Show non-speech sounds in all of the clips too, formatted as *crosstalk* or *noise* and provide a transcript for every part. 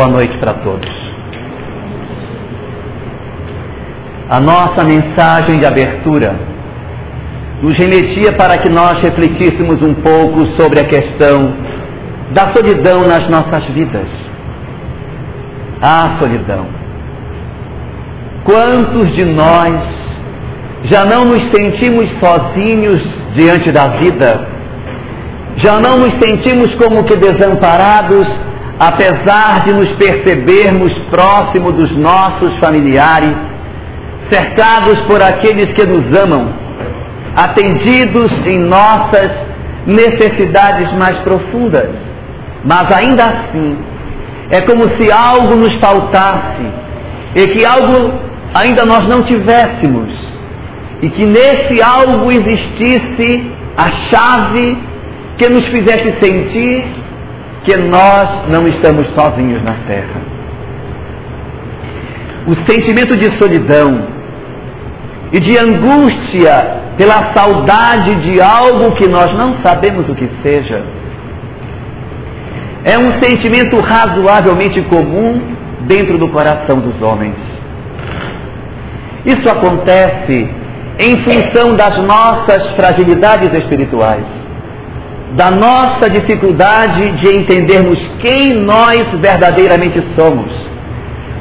Boa noite para todos. A nossa mensagem de abertura nos remetia para que nós refletíssemos um pouco sobre a questão da solidão nas nossas vidas. A solidão. Quantos de nós já não nos sentimos sozinhos diante da vida? Já não nos sentimos como que desamparados apesar de nos percebermos próximo dos nossos familiares, cercados por aqueles que nos amam, atendidos em nossas necessidades mais profundas, mas ainda assim, é como se algo nos faltasse e que algo ainda nós não tivéssemos, e que nesse algo existisse a chave que nos fizesse sentir que nós não estamos sozinhos na terra. O sentimento de solidão e de angústia pela saudade de algo que nós não sabemos o que seja é um sentimento razoavelmente comum dentro do coração dos homens. Isso acontece em função das nossas fragilidades espirituais da nossa dificuldade de entendermos quem nós verdadeiramente somos,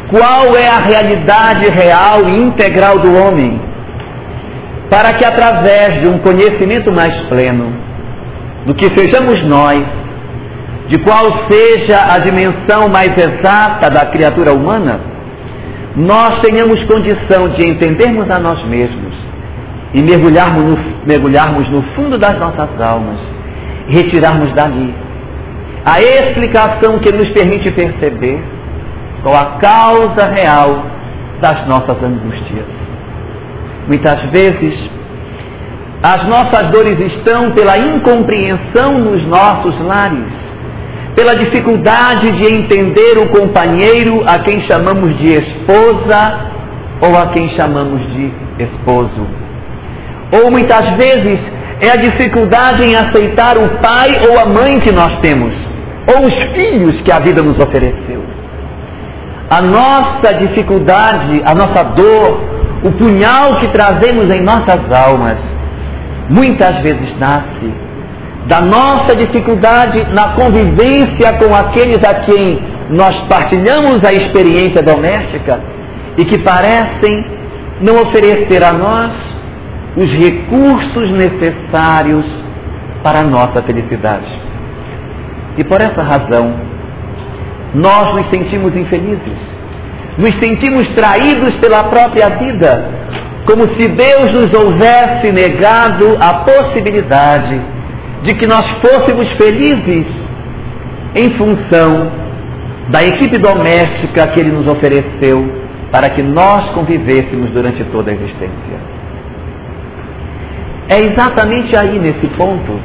qual é a realidade real e integral do homem, para que através de um conhecimento mais pleno do que sejamos nós, de qual seja a dimensão mais exata da criatura humana, nós tenhamos condição de entendermos a nós mesmos e mergulharmos no, mergulharmos no fundo das nossas almas retirarmos dali a explicação que nos permite perceber qual a causa real das nossas angústias. Muitas vezes, as nossas dores estão pela incompreensão nos nossos lares, pela dificuldade de entender o companheiro a quem chamamos de esposa ou a quem chamamos de esposo. Ou muitas vezes é a dificuldade em aceitar o pai ou a mãe que nós temos, ou os filhos que a vida nos ofereceu. A nossa dificuldade, a nossa dor, o punhal que trazemos em nossas almas, muitas vezes nasce da nossa dificuldade na convivência com aqueles a quem nós partilhamos a experiência doméstica e que parecem não oferecer a nós os recursos necessários para a nossa felicidade. E por essa razão, nós nos sentimos infelizes, nos sentimos traídos pela própria vida, como se Deus nos houvesse negado a possibilidade de que nós fôssemos felizes em função da equipe doméstica que Ele nos ofereceu para que nós convivêssemos durante toda a existência. É exatamente aí nesse ponto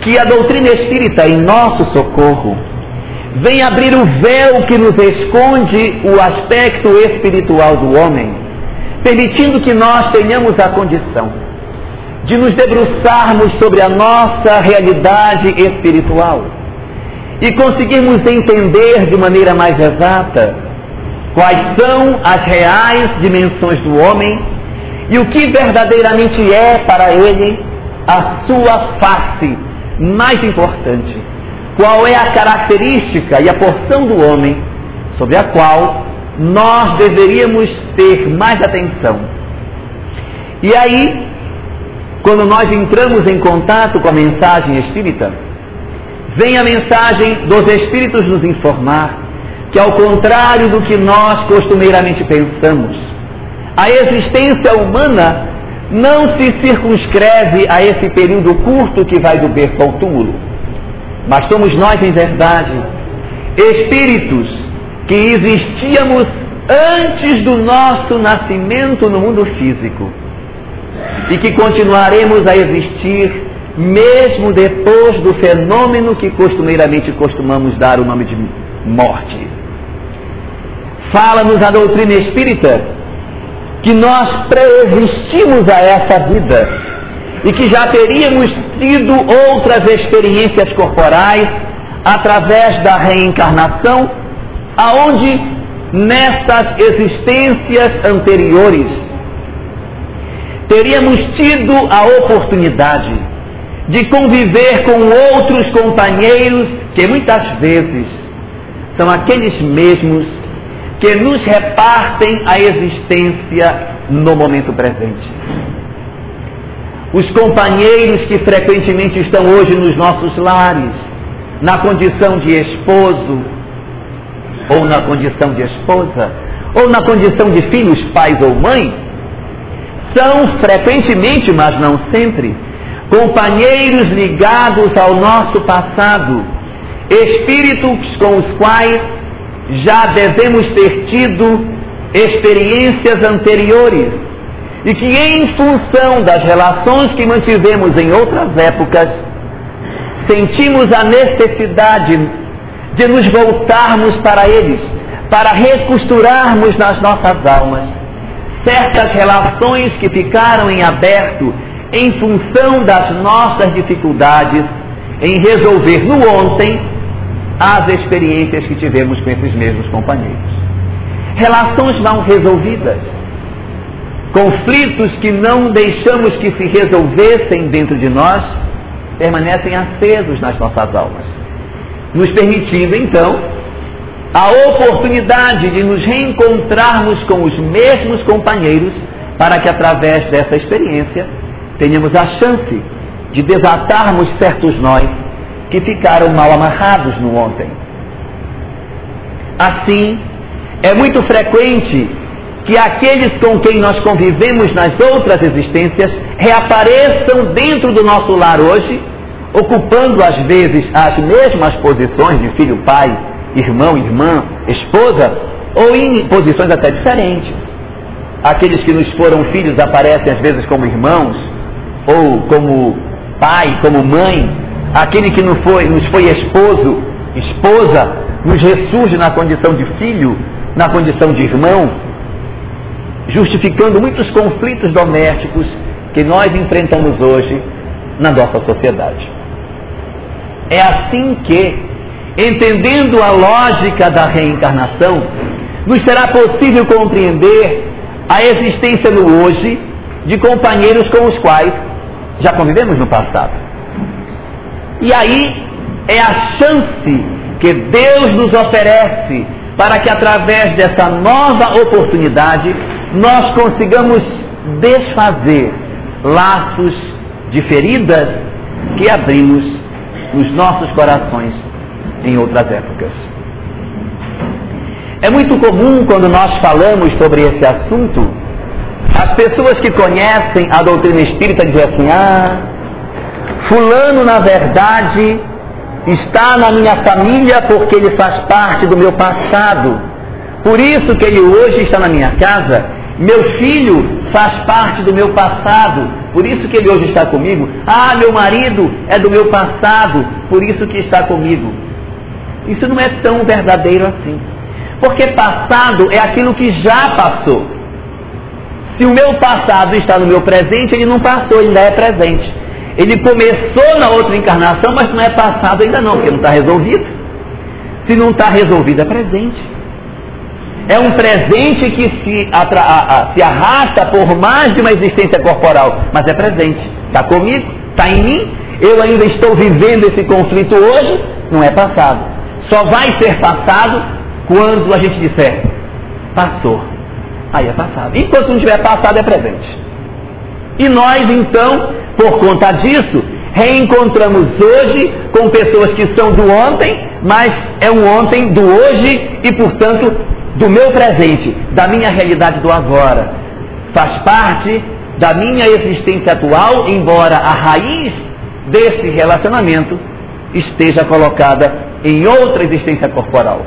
que a doutrina espírita, em nosso socorro, vem abrir o véu que nos esconde o aspecto espiritual do homem, permitindo que nós tenhamos a condição de nos debruçarmos sobre a nossa realidade espiritual e conseguirmos entender de maneira mais exata quais são as reais dimensões do homem e o que verdadeiramente é para ele a sua face mais importante. Qual é a característica e a porção do homem sobre a qual nós deveríamos ter mais atenção. E aí, quando nós entramos em contato com a mensagem espírita, vem a mensagem dos espíritos nos informar que, ao contrário do que nós costumeiramente pensamos, a existência humana não se circunscreve a esse período curto que vai do berço ao túmulo, mas somos nós, em verdade, espíritos que existíamos antes do nosso nascimento no mundo físico e que continuaremos a existir mesmo depois do fenômeno que costumeiramente costumamos dar o nome de morte. Fala-nos a doutrina espírita que nós preexistimos a essa vida e que já teríamos tido outras experiências corporais através da reencarnação aonde nessas existências anteriores teríamos tido a oportunidade de conviver com outros companheiros que muitas vezes são aqueles mesmos que nos repartem a existência no momento presente. Os companheiros que frequentemente estão hoje nos nossos lares, na condição de esposo, ou na condição de esposa, ou na condição de filhos, pais ou mãe, são frequentemente, mas não sempre, companheiros ligados ao nosso passado, espíritos com os quais já devemos ter tido experiências anteriores. E que, em função das relações que mantivemos em outras épocas, sentimos a necessidade de nos voltarmos para eles, para recosturarmos nas nossas almas certas relações que ficaram em aberto em função das nossas dificuldades em resolver no ontem as experiências que tivemos com esses mesmos companheiros. Relações mal resolvidas, conflitos que não deixamos que se resolvessem dentro de nós, permanecem acesos nas nossas almas, nos permitindo então a oportunidade de nos reencontrarmos com os mesmos companheiros, para que através dessa experiência tenhamos a chance de desatarmos certos nós que ficaram mal amarrados no ontem. Assim, é muito frequente que aqueles com quem nós convivemos nas outras existências reapareçam dentro do nosso lar hoje, ocupando às vezes as mesmas posições de filho, pai, irmão, irmã, esposa, ou em posições até diferentes. Aqueles que nos foram filhos aparecem às vezes como irmãos, ou como pai, como mãe, aquele que nos foi, nos foi esposo, esposa, nos ressurge na condição de filho, na condição de irmão, justificando muitos conflitos domésticos que nós enfrentamos hoje na nossa sociedade. É assim que, entendendo a lógica da reencarnação, nos será possível compreender a existência no hoje de companheiros com os quais já convivemos no passado. E aí é a chance que Deus nos oferece para que através dessa nova oportunidade nós consigamos desfazer laços de feridas que abrimos nos nossos corações em outras épocas. É muito comum quando nós falamos sobre esse assunto as pessoas que conhecem a doutrina espírita dizem assim: ah, Fulano, na verdade, está na minha família porque ele faz parte do meu passado. Por isso que ele hoje está na minha casa. Meu filho faz parte do meu passado. Por isso que ele hoje está comigo. Ah, meu marido é do meu passado. Por isso que está comigo. Isso não é tão verdadeiro assim. Porque passado é aquilo que já passou. Se o meu passado está no meu presente, ele não passou, ele ainda é presente. Ele começou na outra encarnação, mas não é passado ainda não, porque não está resolvido. Se não está resolvido, é presente. É um presente que se, atra, a, a, se arrasta por mais de uma existência corporal, mas é presente. Está comigo, está em mim. Eu ainda estou vivendo esse conflito hoje, não é passado. Só vai ser passado quando a gente disser, passou aí é passado. Enquanto não tiver passado, é presente. E nós, então, por conta disso, reencontramos hoje com pessoas que são do ontem, mas é um ontem do hoje e, portanto, do meu presente, da minha realidade do agora. Faz parte da minha existência atual, embora a raiz desse relacionamento esteja colocada em outra existência corporal.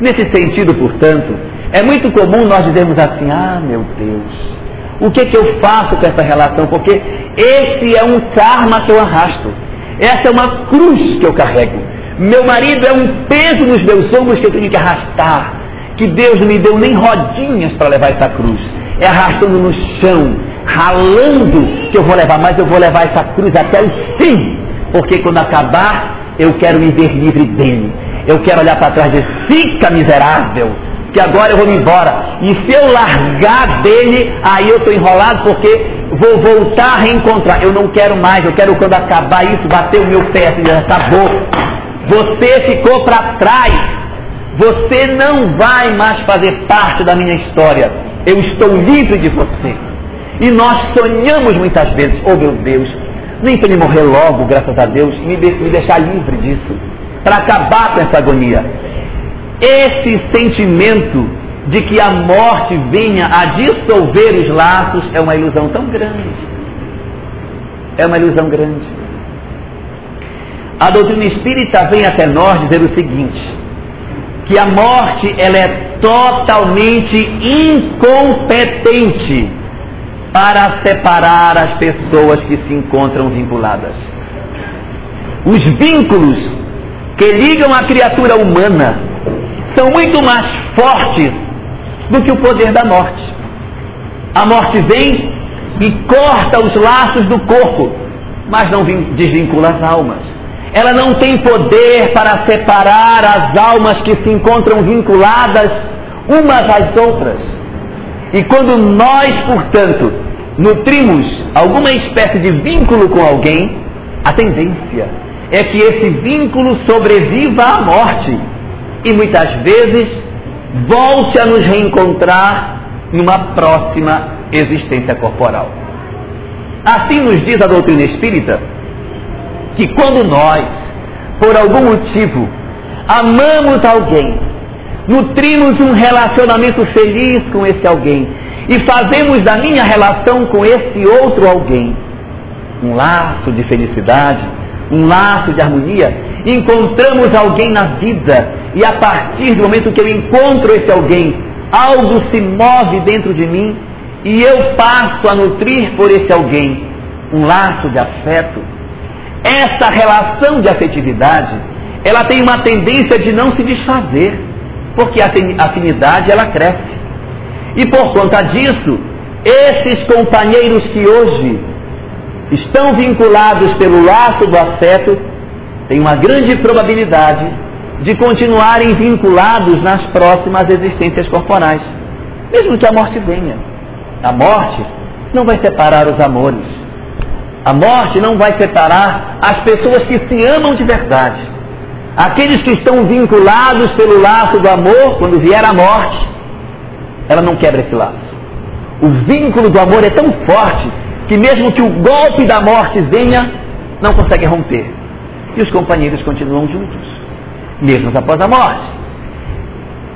Nesse sentido, portanto, é muito comum nós dizermos assim: ah, meu Deus, o que, que eu faço com essa relação? Porque esse é um karma que eu arrasto, essa é uma cruz que eu carrego. Meu marido é um peso nos meus ombros que eu tenho que arrastar. Que Deus não me deu nem rodinhas para levar essa cruz. É arrastando no chão, ralando que eu vou levar, mas eu vou levar essa cruz até o fim. Porque quando acabar, eu quero me ver livre dele. eu quero olhar para trás e dizer, fica miserável, que agora eu vou me embora. E se eu largar dele, aí eu estou enrolado porque vou voltar a reencontrar. Eu não quero mais, eu quero quando acabar isso, bater o meu pé assim, acabou. Você ficou para trás. Você não vai mais fazer parte da minha história. Eu estou livre de você. E nós sonhamos muitas vezes, oh meu Deus, nem para ele morrer logo, graças a Deus, me, me deixar livre disso, para acabar com essa agonia. Esse sentimento de que a morte venha a dissolver os laços é uma ilusão tão grande. É uma ilusão grande. A doutrina espírita vem até nós dizer o seguinte: que a morte ela é totalmente incompetente para separar as pessoas que se encontram vinculadas. Os vínculos que ligam a criatura humana são muito mais fortes do que o poder da morte. A morte vem e corta os laços do corpo, mas não desvincula as almas. Ela não tem poder para separar as almas que se encontram vinculadas umas às outras. E quando nós, portanto, nutrimos alguma espécie de vínculo com alguém, a tendência é que esse vínculo sobreviva à morte e muitas vezes volte a nos reencontrar numa próxima existência corporal. Assim nos diz a doutrina espírita que quando nós, por algum motivo, amamos alguém, nutrimos um relacionamento feliz com esse alguém e fazemos da minha relação com esse outro alguém um laço de felicidade, um laço de harmonia, encontramos alguém na vida e a partir do momento que eu encontro esse alguém, algo se move dentro de mim e eu passo a nutrir por esse alguém um laço de afeto. Essa relação de afetividade, ela tem uma tendência de não se desfazer porque a afinidade ela cresce. E por conta disso, esses companheiros que hoje estão vinculados pelo laço do afeto têm uma grande probabilidade de continuarem vinculados nas próximas existências corporais, mesmo que a morte venha. A morte não vai separar os amores. A morte não vai separar as pessoas que se amam de verdade. Aqueles que estão vinculados pelo laço do amor, quando vier a morte, ela não quebra esse laço. O vínculo do amor é tão forte que mesmo que o golpe da morte venha, não consegue romper. E os companheiros continuam juntos, mesmo após a morte.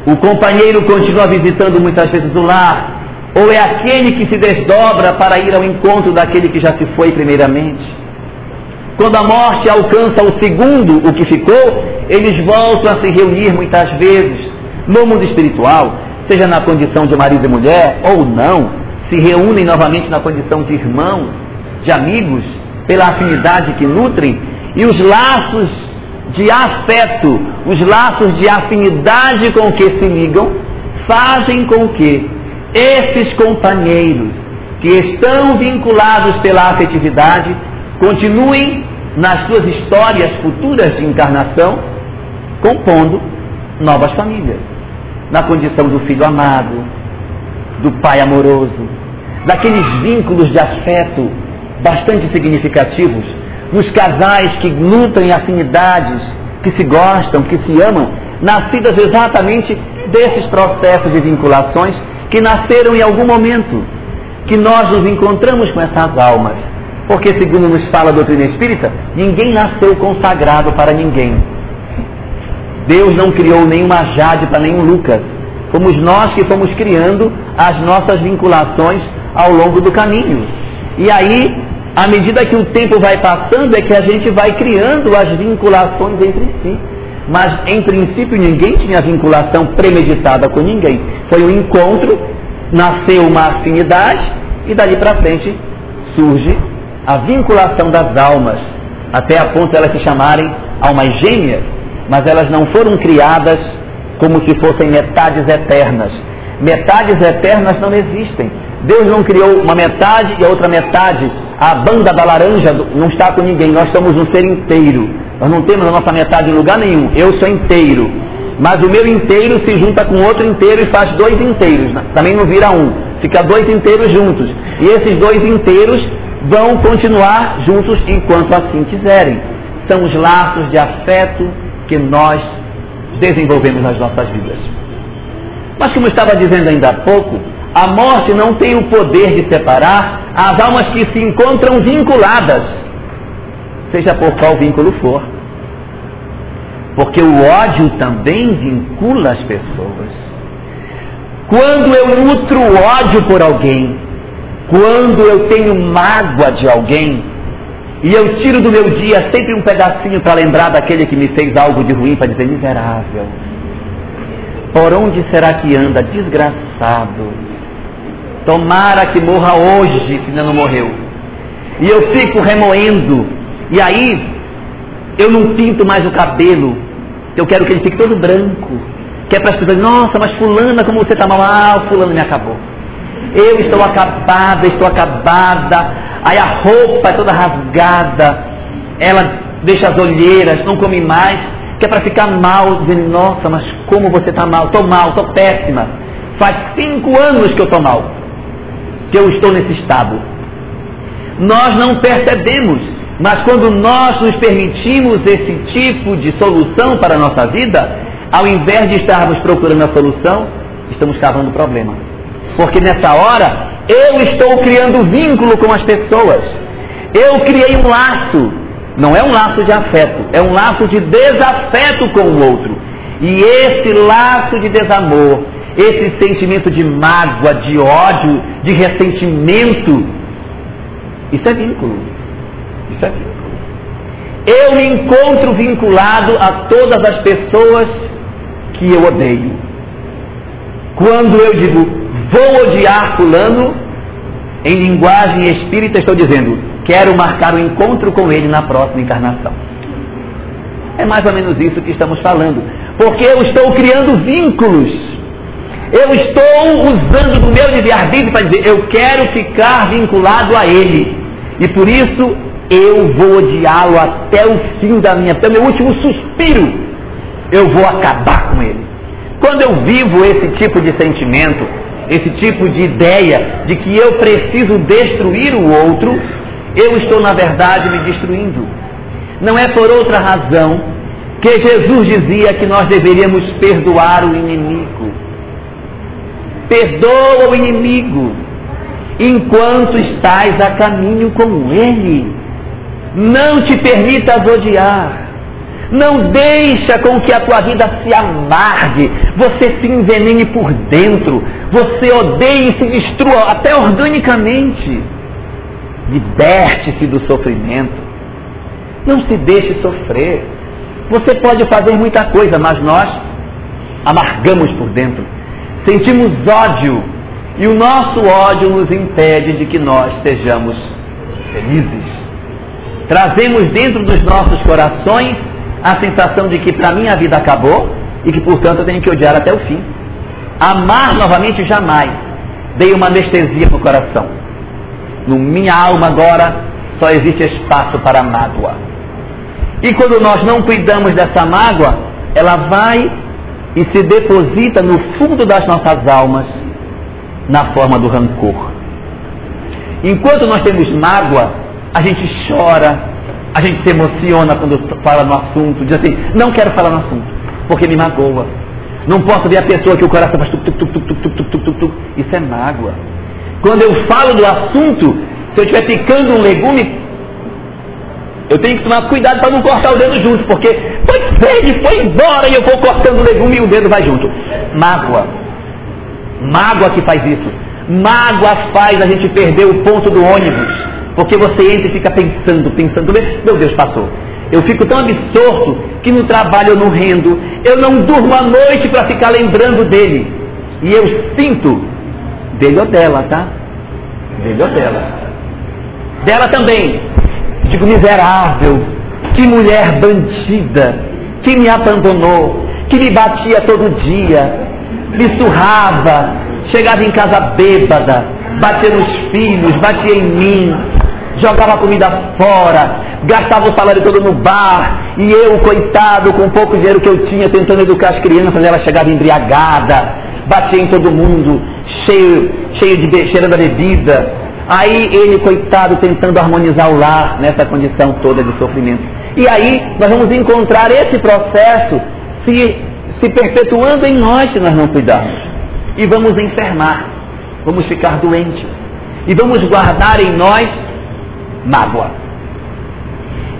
O companheiro continua visitando muitas vezes o lar, ou é aquele que se desdobra para ir ao encontro daquele que já se foi primeiramente. Quando a morte alcança o segundo, o que ficou, eles voltam a se reunir muitas vezes no mundo espiritual, seja na condição de marido e mulher ou não, se reúnem novamente na condição de irmãos, de amigos, pela afinidade que nutrem, e os laços de afeto, os laços de afinidade com que se ligam, fazem com que esses companheiros que estão vinculados pela afetividade continuem nas suas histórias futuras de encarnação, compondo novas famílias, na condição do filho amado, do pai amoroso, daqueles vínculos de afeto bastante significativos, nos casais que nutrem afinidades, que se gostam, que se amam, nascidas exatamente desses processos de vinculações que nasceram em algum momento, que nós nos encontramos com essas almas porque, segundo nos fala a doutrina espírita, ninguém nasceu consagrado para ninguém. Deus não criou nenhuma Jade para nenhum Lucas. Fomos nós que fomos criando as nossas vinculações ao longo do caminho. E aí, à medida que o tempo vai passando, é que a gente vai criando as vinculações entre si. Mas, em princípio, ninguém tinha vinculação premeditada com ninguém. Foi um encontro, nasceu uma afinidade, e dali para frente surge a vinculação das almas, até a ponto de elas se chamarem almas gêmeas, mas elas não foram criadas como se fossem metades eternas. Metades eternas não existem. Deus não criou uma metade e a outra metade. A banda da laranja não está com ninguém. Nós somos um ser inteiro. Nós não temos a nossa metade em lugar nenhum. Eu sou inteiro. Mas o meu inteiro se junta com outro inteiro e faz dois inteiros. Né? Também não vira um. Fica dois inteiros juntos. E esses dois inteiros vão continuar juntos enquanto assim quiserem. São os laços de afeto que nós desenvolvemos nas nossas vidas. Mas como eu estava dizendo ainda há pouco, a morte não tem o poder de separar as almas que se encontram vinculadas, seja por qual vínculo for. Porque o ódio também vincula as pessoas. Quando eu nutro ódio por alguém, quando eu tenho mágoa de alguém, e eu tiro do meu dia sempre um pedacinho para lembrar daquele que me fez algo de ruim, para dizer miserável. Por onde será que anda? Desgraçado. Tomara que morra hoje, se ainda não morreu. E eu fico remoendo. E aí, eu não pinto mais o cabelo. Eu quero que ele fique todo branco. Que é para as pessoas, nossa, mas fulana, como você está mal? Ah, fulano me acabou. Eu estou acabada, estou acabada. Aí a roupa é toda rasgada. Ela deixa as olheiras, não come mais. Que é para ficar mal, dizendo, nossa, mas como você está mal? Estou mal, estou péssima. Faz cinco anos que eu estou mal. Que eu estou nesse estado. Nós não percebemos, mas quando nós nos permitimos esse tipo de solução para a nossa vida, ao invés de estarmos procurando a solução, estamos cavando o problema. Porque nessa hora eu estou criando vínculo com as pessoas. Eu criei um laço. Não é um laço de afeto, é um laço de desafeto com o outro. E esse laço de desamor, esse sentimento de mágoa, de ódio, de ressentimento, isso é vínculo. Isso é vínculo. Eu me encontro vinculado a todas as pessoas que eu odeio. Quando eu digo vou odiar fulano, em linguagem espírita estou dizendo, quero marcar o um encontro com ele na próxima encarnação. É mais ou menos isso que estamos falando. Porque eu estou criando vínculos. Eu estou usando do meu livre-arbítrio para dizer, eu quero ficar vinculado a ele. E por isso eu vou odiá-lo até o fim da minha, até o meu último suspiro. Eu vou acabar com ele. Quando eu vivo esse tipo de sentimento, esse tipo de ideia de que eu preciso destruir o outro, eu estou, na verdade, me destruindo. Não é por outra razão que Jesus dizia que nós deveríamos perdoar o inimigo. Perdoa o inimigo enquanto estás a caminho com ele. Não te permitas odiar. Não deixa com que a tua vida se amargue, você se envenene por dentro, você odeie e se destrua até organicamente. Liberte-se do sofrimento. Não se deixe sofrer. Você pode fazer muita coisa, mas nós amargamos por dentro. Sentimos ódio e o nosso ódio nos impede de que nós sejamos felizes. Trazemos dentro dos nossos corações a sensação de que para mim a vida acabou e que, portanto, eu tenho que odiar até o fim. Amar novamente jamais. Dei uma anestesia no coração. No minha alma agora só existe espaço para mágoa. E quando nós não cuidamos dessa mágoa, ela vai e se deposita no fundo das nossas almas na forma do rancor. Enquanto nós temos mágoa, a gente chora, a gente se emociona quando fala no assunto, diz assim, não quero falar no assunto, porque me magoa. Não posso ver a pessoa que o coração faz tuc. Isso é mágoa. Quando eu falo do assunto, se eu estiver picando um legume, eu tenho que tomar cuidado para não cortar o dedo junto, porque foi sede, foi embora e eu vou cortando o legume e o dedo vai junto. Mágoa. Mágoa que faz isso. Mágoa faz a gente perder o ponto do ônibus. Porque você entra e fica pensando, pensando, meu Deus, passou. Eu fico tão absorto que no trabalho eu não rendo, eu não durmo à noite para ficar lembrando dele. E eu sinto, dele ou dela, tá? Dele ou dela. Dela também. Digo, miserável, que mulher bandida, que me abandonou, que me batia todo dia, me surrava, chegava em casa bêbada, batia nos filhos, batia em mim, jogava comida fora, gastava o salário todo no bar, e eu, coitado, com pouco dinheiro que eu tinha, tentando educar as crianças, ela chegava embriagada, batia em todo mundo, cheio, cheio de cheiro da bebida. Aí ele, coitado, tentando harmonizar o lar nessa condição toda de sofrimento. E aí nós vamos encontrar esse processo se, se perpetuando em nós se nós não cuidarmos. E vamos enfermar, vamos ficar doentes. E vamos guardar em nós mágoa.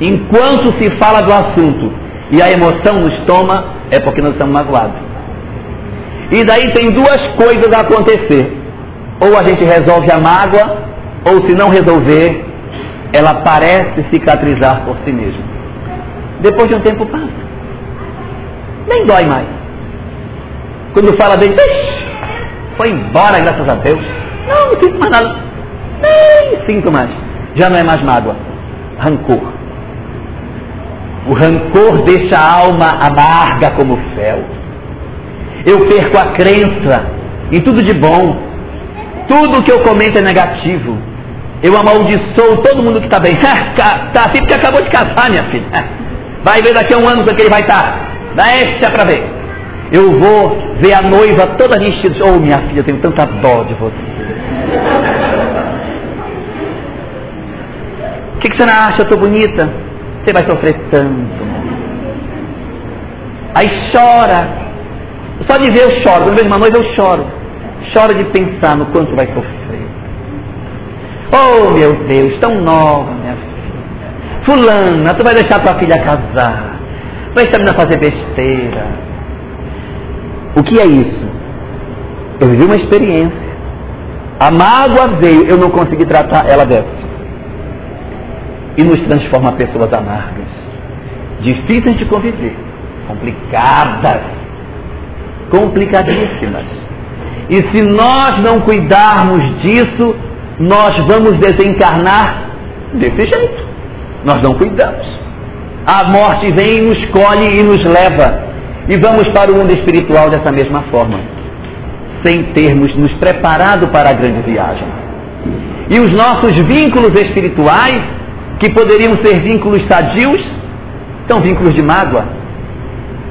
Enquanto se fala do assunto e a emoção nos toma, é porque nós estamos magoados. E daí tem duas coisas a acontecer. Ou a gente resolve a mágoa, ou se não resolver, ela parece cicatrizar por si mesma. Depois de um tempo passa. Nem dói mais. Quando fala bem, foi embora, graças a Deus. Não, não sinto mais nada. Nem sinto mais. Já não é mais mágoa. Rancor. O rancor deixa a alma amarga como fel. Eu perco a crença em tudo de bom. Tudo que eu comento é negativo. Eu amaldiçoo todo mundo que está bem. Está *laughs* assim porque acabou de casar, minha filha. *laughs* Vai ver daqui a um ano com que ele vai estar. Dá esta para ver. Eu vou ver a noiva toda vestida. Oh, minha filha, eu tenho tanta dó de você. O que, que você não acha? Eu estou bonita? Você vai sofrer tanto. Aí chora. Só de ver eu choro. Quando vejo uma noiva eu choro. Choro de pensar no quanto vai sofrer. Oh meu Deus, tão nova, minha filha. Fulana, tu vai deixar tua filha casar. Vai deixar a fazer besteira. O que é isso? Eu vivi uma experiência. A mágoa veio, eu não consegui tratar ela dessa. E nos transforma pessoas amargas, difíceis de conviver, complicadas, complicadíssimas. E se nós não cuidarmos disso, nós vamos desencarnar desse jeito. Nós não cuidamos. A morte vem, nos colhe e nos leva. E vamos para o mundo espiritual dessa mesma forma, sem termos nos preparado para a grande viagem. E os nossos vínculos espirituais, que poderiam ser vínculos sadios, são vínculos de mágoa,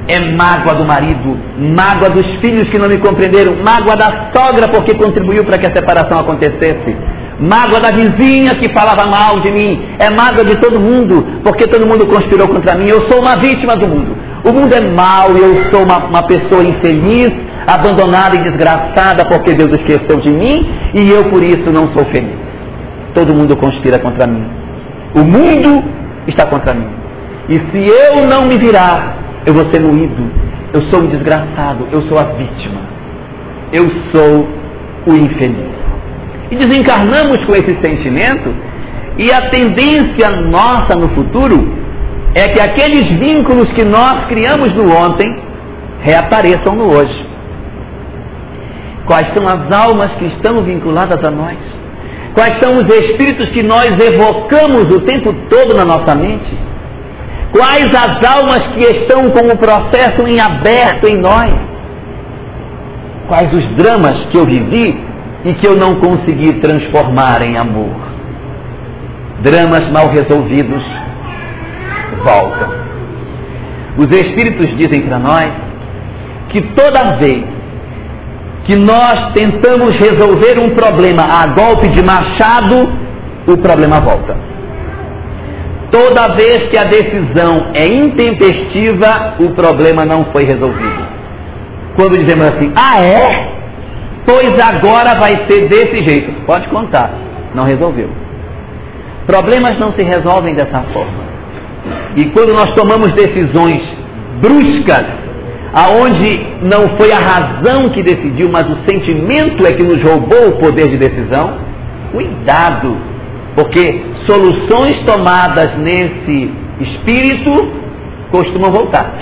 é mágoa do marido, mágoa dos filhos que não me compreenderam, mágoa da sogra porque contribuiu para que a separação acontecesse, mágoa da vizinha que falava mal de mim, é mágoa de todo mundo porque todo mundo conspirou contra mim. Eu sou uma vítima do mundo. O mundo é mau e eu sou uma, uma pessoa infeliz, abandonada e desgraçada porque Deus esqueceu de mim e eu por isso não sou feliz. Todo mundo conspira contra mim. O mundo está contra mim. E se eu não me virar, eu vou ser moído, eu sou um desgraçado, eu sou a vítima, eu sou o infeliz. E desencarnamos com esse sentimento, e a tendência nossa no futuro é que aqueles vínculos que nós criamos no ontem reapareçam no hoje. Quais são as almas que estão vinculadas a nós? Quais são os espíritos que nós evocamos o tempo todo na nossa mente? Quais as almas que estão com o processo em aberto em nós? Quais os dramas que eu vivi e que eu não consegui transformar em amor? Dramas mal resolvidos voltam. Os Espíritos dizem para nós que toda vez que nós tentamos resolver um problema a golpe de machado, o problema volta. Toda vez que a decisão é intempestiva, o problema não foi resolvido. Quando dizemos assim, ah é? Pois agora vai ser desse jeito. Pode contar, não resolveu. Problemas não se resolvem dessa forma. E quando nós tomamos decisões bruscas, aonde não foi a razão que decidiu, mas o sentimento é que nos roubou o poder de decisão, cuidado porque soluções tomadas nesse espírito costumam voltar.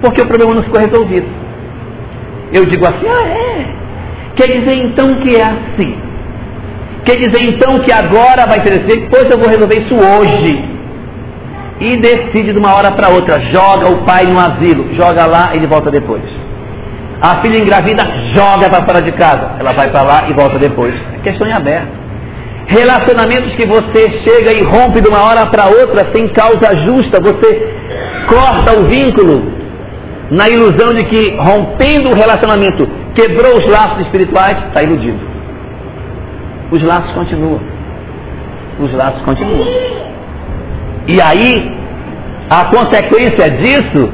Porque o problema não ficou resolvido. Eu digo assim, ah é. Quer dizer então que é assim. Quer dizer então que agora vai ser assim, pois eu vou resolver isso hoje. E decide de uma hora para outra, joga o pai no asilo, joga lá, ele volta depois. A filha engravida, joga para fora de casa, ela vai para lá e volta depois. É questão em aberto. Relacionamentos que você chega e rompe de uma hora para outra sem causa justa, você corta o vínculo na ilusão de que rompendo o relacionamento quebrou os laços espirituais, está iludido. Os laços continuam. Os laços continuam. E aí, a consequência disso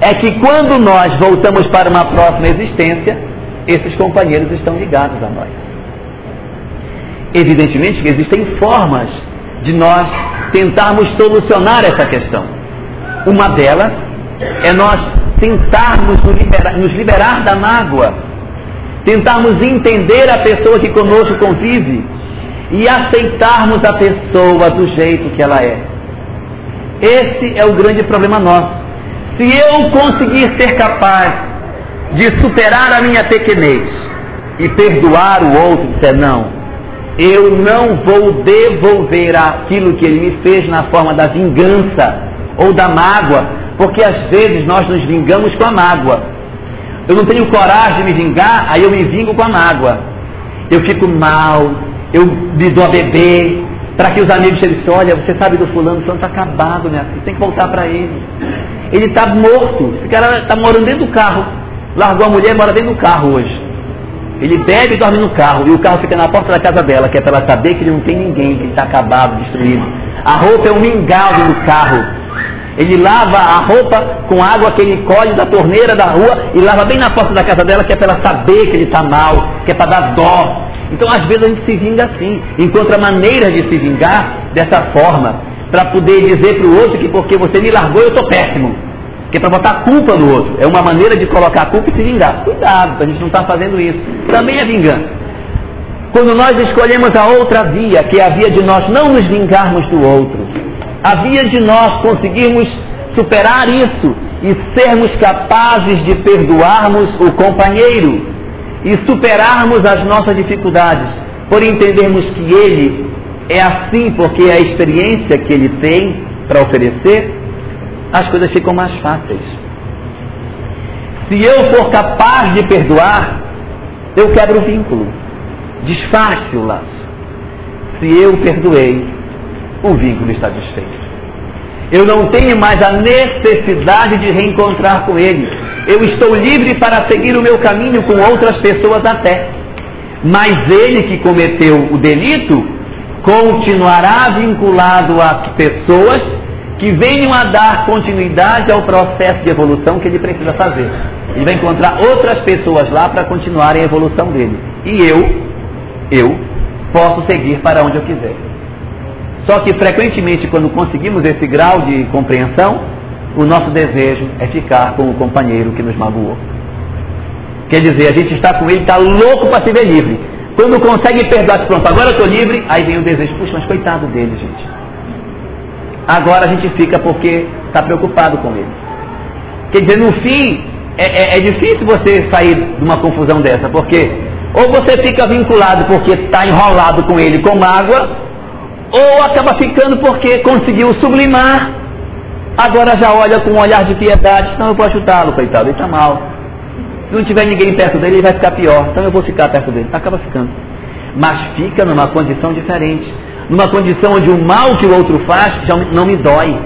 é que quando nós voltamos para uma próxima existência, esses companheiros estão ligados a nós. Evidentemente que existem formas de nós tentarmos solucionar essa questão. Uma delas é nós tentarmos nos liberar, nos liberar da mágoa, tentarmos entender a pessoa que conosco convive e aceitarmos a pessoa do jeito que ela é. Esse é o grande problema nosso. Se eu conseguir ser capaz de superar a minha pequenez e perdoar o outro, dizer não, eu não vou devolver aquilo que ele me fez na forma da vingança ou da mágoa, porque às vezes nós nos vingamos com a mágoa. Eu não tenho coragem de me vingar, aí eu me vingo com a mágoa. Eu fico mal, eu me dou a beber, para que os amigos cheguem e olha, você sabe do fulano, o fulano está acabado, minha filha, tem que voltar para ele. Ele está morto, esse cara está morando dentro do carro. Largou a mulher e mora dentro do carro hoje. Ele bebe e dorme no carro, e o carro fica na porta da casa dela, que é para ela saber que ele não tem ninguém, que ele está acabado, destruído. A roupa é um mingau no carro. Ele lava a roupa com água que ele colhe da torneira da rua e lava bem na porta da casa dela, que é para ela saber que ele está mal, que é para dar dó. Então, às vezes, a gente se vinga assim, encontra maneiras de se vingar dessa forma, para poder dizer para o outro que porque você me largou eu estou péssimo que é para botar a culpa no outro. É uma maneira de colocar a culpa e se vingar. Cuidado, a gente não está fazendo isso. Também é vingança. Quando nós escolhemos a outra via, que é a via de nós não nos vingarmos do outro, a via de nós conseguirmos superar isso e sermos capazes de perdoarmos o companheiro e superarmos as nossas dificuldades, por entendermos que ele é assim porque é a experiência que ele tem para oferecer, as coisas ficam mais fáceis. Se eu for capaz de perdoar, eu quebro o vínculo, desfaço o laço. Se eu perdoei, o vínculo está desfeito. Eu não tenho mais a necessidade de reencontrar com ele. Eu estou livre para seguir o meu caminho com outras pessoas até. Mas ele que cometeu o delito continuará vinculado a pessoas que venham a dar continuidade ao processo de evolução que ele precisa fazer. Ele vai encontrar outras pessoas lá para continuarem a evolução dele. E eu, eu, posso seguir para onde eu quiser. Só que frequentemente, quando conseguimos esse grau de compreensão, o nosso desejo é ficar com o companheiro que nos magoou. Quer dizer, a gente está com ele, está louco para se ver livre. Quando consegue perdoar, pronto, agora eu estou livre, aí vem o desejo, puxa, mas coitado dele, gente. Agora a gente fica porque está preocupado com ele. Quer dizer, no fim, é, é, é, difícil você sair de uma confusão dessa, porque ou você fica vinculado porque está enrolado com ele com mágoa, ou acaba ficando porque conseguiu sublimar, agora já olha com um olhar de piedade, então eu vou ajudá-lo, coitado, ele está mal. Se não tiver ninguém perto dele, ele vai ficar pior, então eu vou ficar perto dele. Acaba ficando. Mas fica numa condição diferente numa condição onde o mal que o outro faz já não me dói.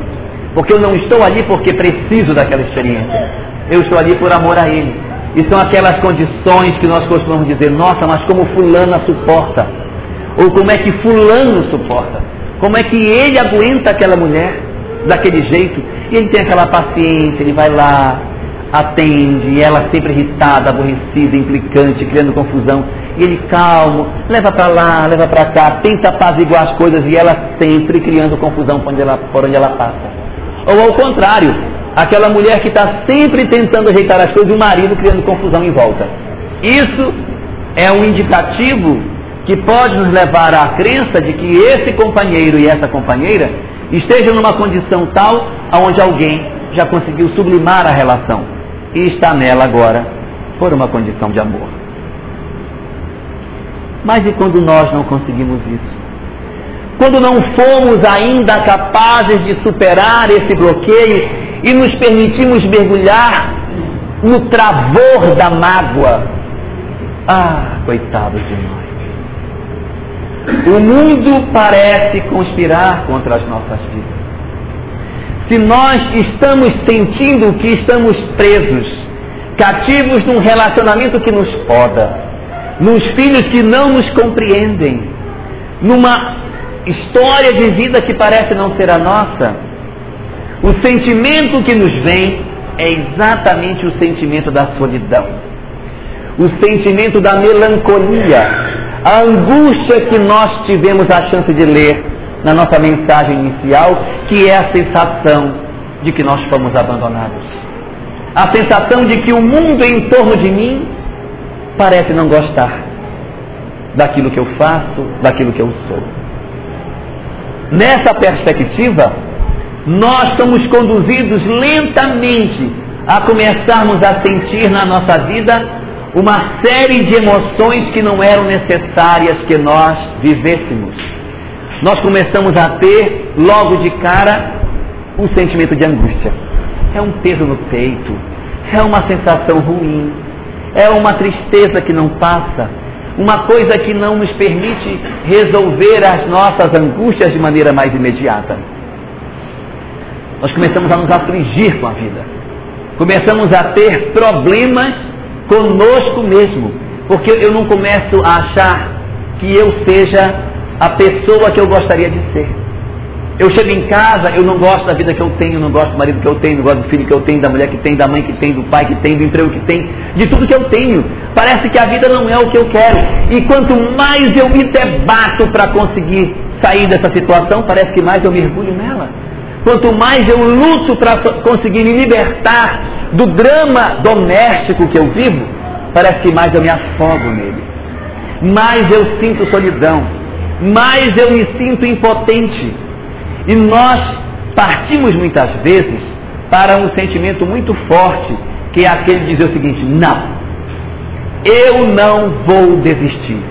Porque eu não estou ali porque preciso daquela experiência. Eu estou ali por amor a ele. E são aquelas condições que nós costumamos dizer, nossa, mas como fulana suporta? Ou como é que fulano suporta? Como é que ele aguenta aquela mulher daquele jeito? E ele tem aquela paciência, ele vai lá, atende, e ela sempre irritada, aborrecida, implicante, criando confusão. E ele calmo, leva para lá, leva para cá, tenta apaziguar as coisas e ela sempre criando confusão por onde ela, por onde ela passa. Ou ao contrário, aquela mulher que está sempre tentando ajeitar as coisas e o marido criando confusão em volta. Isso é um indicativo que pode nos levar à crença de que esse companheiro e essa companheira estejam numa condição tal aonde alguém já conseguiu sublimar a relação e está nela agora por uma condição de amor. Mas e quando nós não conseguimos isso? Quando não fomos ainda capazes de superar esse bloqueio e nos permitimos mergulhar no travor da mágoa. Ah, coitados de nós. O mundo parece conspirar contra as nossas vidas. Se nós estamos sentindo que estamos presos, cativos num relacionamento que nos poda, nos filhos que não nos compreendem, numa história de vida que parece não ser a nossa, o sentimento que nos vem é exatamente o sentimento da solidão, o sentimento da melancolia, a angústia que nós tivemos a chance de ler na nossa mensagem inicial, que é a sensação de que nós fomos abandonados. A sensação de que o mundo em torno de mim parece não gostar daquilo que eu faço, daquilo que eu sou. Nessa perspectiva, nós somos conduzidos lentamente a começarmos a sentir na nossa vida uma série de emoções que não eram necessárias que nós vivêssemos. Nós começamos a ter, logo de cara, um sentimento de angústia. É um peso no peito, é uma sensação ruim, é uma tristeza que não passa, uma coisa que não nos permite resolver as nossas angústias de maneira mais imediata. Nós começamos a nos afligir com a vida, começamos a ter problemas conosco mesmo, porque eu não começo a achar que eu seja a pessoa que eu gostaria de ser. Eu chego em casa, eu não gosto da vida que eu tenho, não gosto do marido que eu tenho, não gosto do filho que eu tenho, da mulher que tem, da mãe que tem, do pai que tem, do emprego que tem, de tudo que eu tenho. Parece que a vida não é o que eu quero. E quanto mais eu me debato para conseguir sair dessa situação, parece que mais eu mergulho nela. Quanto mais eu luto para conseguir me libertar do drama doméstico que eu vivo, parece que mais eu me afogo nele. Mais eu sinto solidão. Mais eu me sinto impotente. E nós partimos muitas vezes para um sentimento muito forte, que é aquele de dizer o seguinte: não, eu não vou desistir.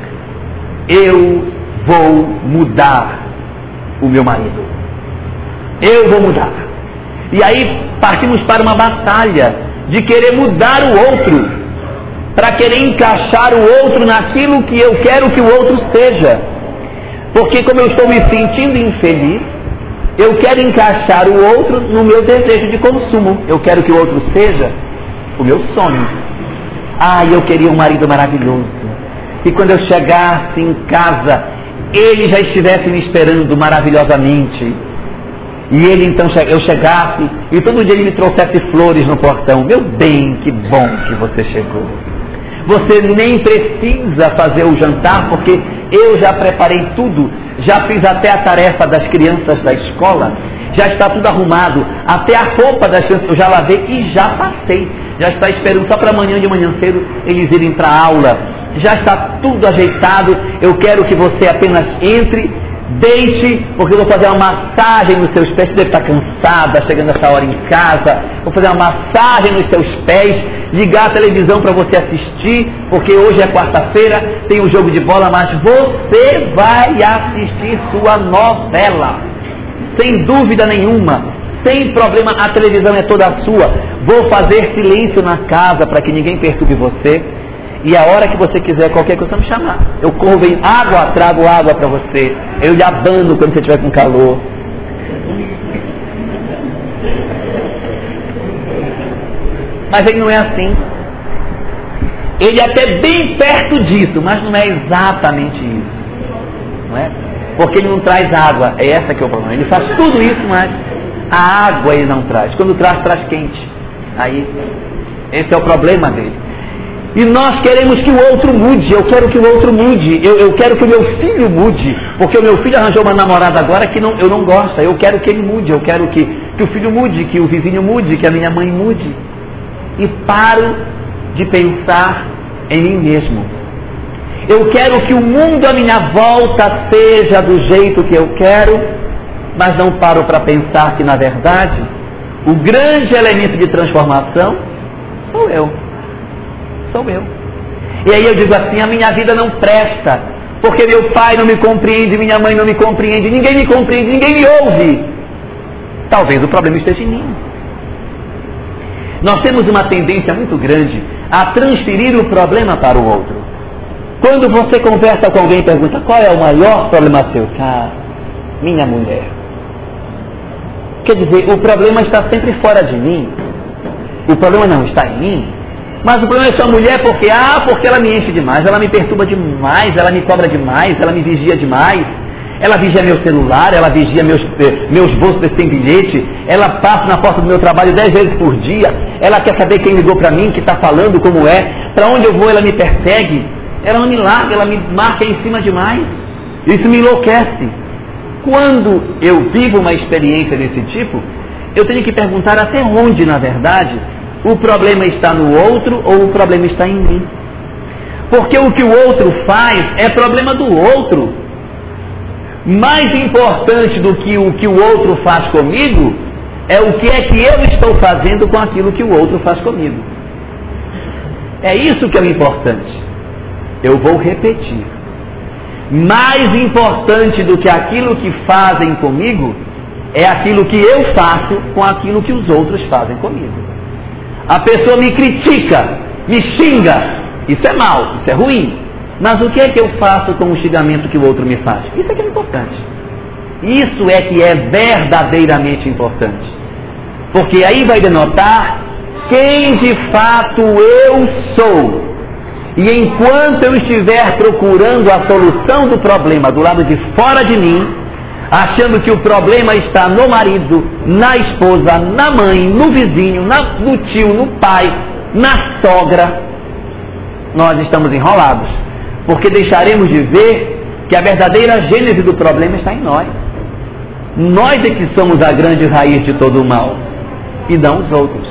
Eu vou mudar o meu marido. Eu vou mudar. E aí partimos para uma batalha de querer mudar o outro, para querer encaixar o outro naquilo que eu quero que o outro seja. Porque como eu estou me sentindo infeliz, eu quero encaixar o outro no meu desejo de consumo. Eu quero que o outro seja o meu sonho. Ah, eu queria um marido maravilhoso. E quando eu chegasse em casa, ele já estivesse me esperando maravilhosamente e ele então, eu chegasse e todo dia ele me trouxesse flores no portão. Meu bem, que bom que você chegou. Você nem precisa fazer o jantar, porque eu já preparei tudo. Já fiz até a tarefa das crianças da escola. Já está tudo arrumado. Até a roupa das crianças eu já lavei e já passei. Já está esperando só para amanhã de manhã cedo eles irem para a aula. Já está tudo ajeitado. Eu quero que você apenas entre Deixe, porque eu vou fazer uma massagem nos seus pés. Você deve estar cansada, chegando essa hora em casa. Vou fazer uma massagem nos seus pés. Ligar a televisão para você assistir, porque hoje é quarta-feira, tem um jogo de bola, mas você vai assistir sua novela. Sem dúvida nenhuma. Sem problema, a televisão é toda sua. Vou fazer silêncio na casa para que ninguém perturbe você. E a hora que você quiser qualquer coisa, me chamar. Eu corro, venho água, trago água para você. Eu lhe abano quando você estiver com calor. Mas ele não é assim. Ele é até bem perto disso, mas não é exatamente isso. Não é? Porque ele não traz água. É essa que é o problema. Ele faz tudo isso, mas a água ele não traz. Quando traz, traz quente. Aí, esse é o problema dele. E nós queremos que o outro mude, eu quero que o outro mude, eu, eu quero que o meu filho mude, porque o meu filho arranjou uma namorada agora que não, eu não gosto, eu quero que ele mude, eu quero que, que o filho mude, que o vizinho mude, que a minha mãe mude. E paro de pensar em mim mesmo. Eu quero que o mundo à minha volta seja do jeito que eu quero, mas não paro para pensar que, na verdade, o grande elemento de transformação sou eu sou eu. E aí eu digo assim: a minha vida não presta, porque meu pai não me compreende, minha mãe não me compreende, ninguém me compreende, ninguém me ouve. Talvez o problema esteja em mim. Nós temos uma tendência muito grande a transferir o problema para o outro. Quando você conversa com alguém e pergunta qual é o maior problema seu, cara, minha mulher. Quer dizer, o problema está sempre fora de mim. O problema não está em mim. Mas o problema é sua mulher porque, ah, porque ela me enche demais, ela me perturba demais, ela me cobra demais, ela me vigia demais. Ela vigia meu celular, ela vigia meus, eh, meus bolsos sem bilhete, ela passa na porta do meu trabalho dez vezes por dia, ela quer saber quem ligou para mim, que está falando, como é, para onde eu vou ela me persegue, ela não me larga, ela me marca em cima demais. Isso me enlouquece. Quando eu vivo uma experiência desse tipo, eu tenho que perguntar até onde, na verdade, o problema está no outro ou o problema está em mim. Porque o que o outro faz é problema do outro. Mais importante do que o que o outro faz comigo é o que é que eu estou fazendo com aquilo que o outro faz comigo. É isso que é o importante. Eu vou repetir. Mais importante do que aquilo que fazem comigo é aquilo que eu faço com aquilo que os outros fazem comigo. A pessoa me critica, me xinga, isso é mal, isso é ruim. Mas o que é que eu faço com o xingamento que o outro me faz? Isso é que é importante. Isso é que é verdadeiramente importante. Porque aí vai denotar quem de fato eu sou. E enquanto eu estiver procurando a solução do problema do lado de fora de mim, achando que o problema está no marido, na esposa, na mãe, no vizinho, na, no tio, no pai, na sogra, nós estamos enrolados. Porque deixaremos de ver que a verdadeira gênese do problema está em nós. Nós é que somos a grande raiz de todo o mal, e não os outros.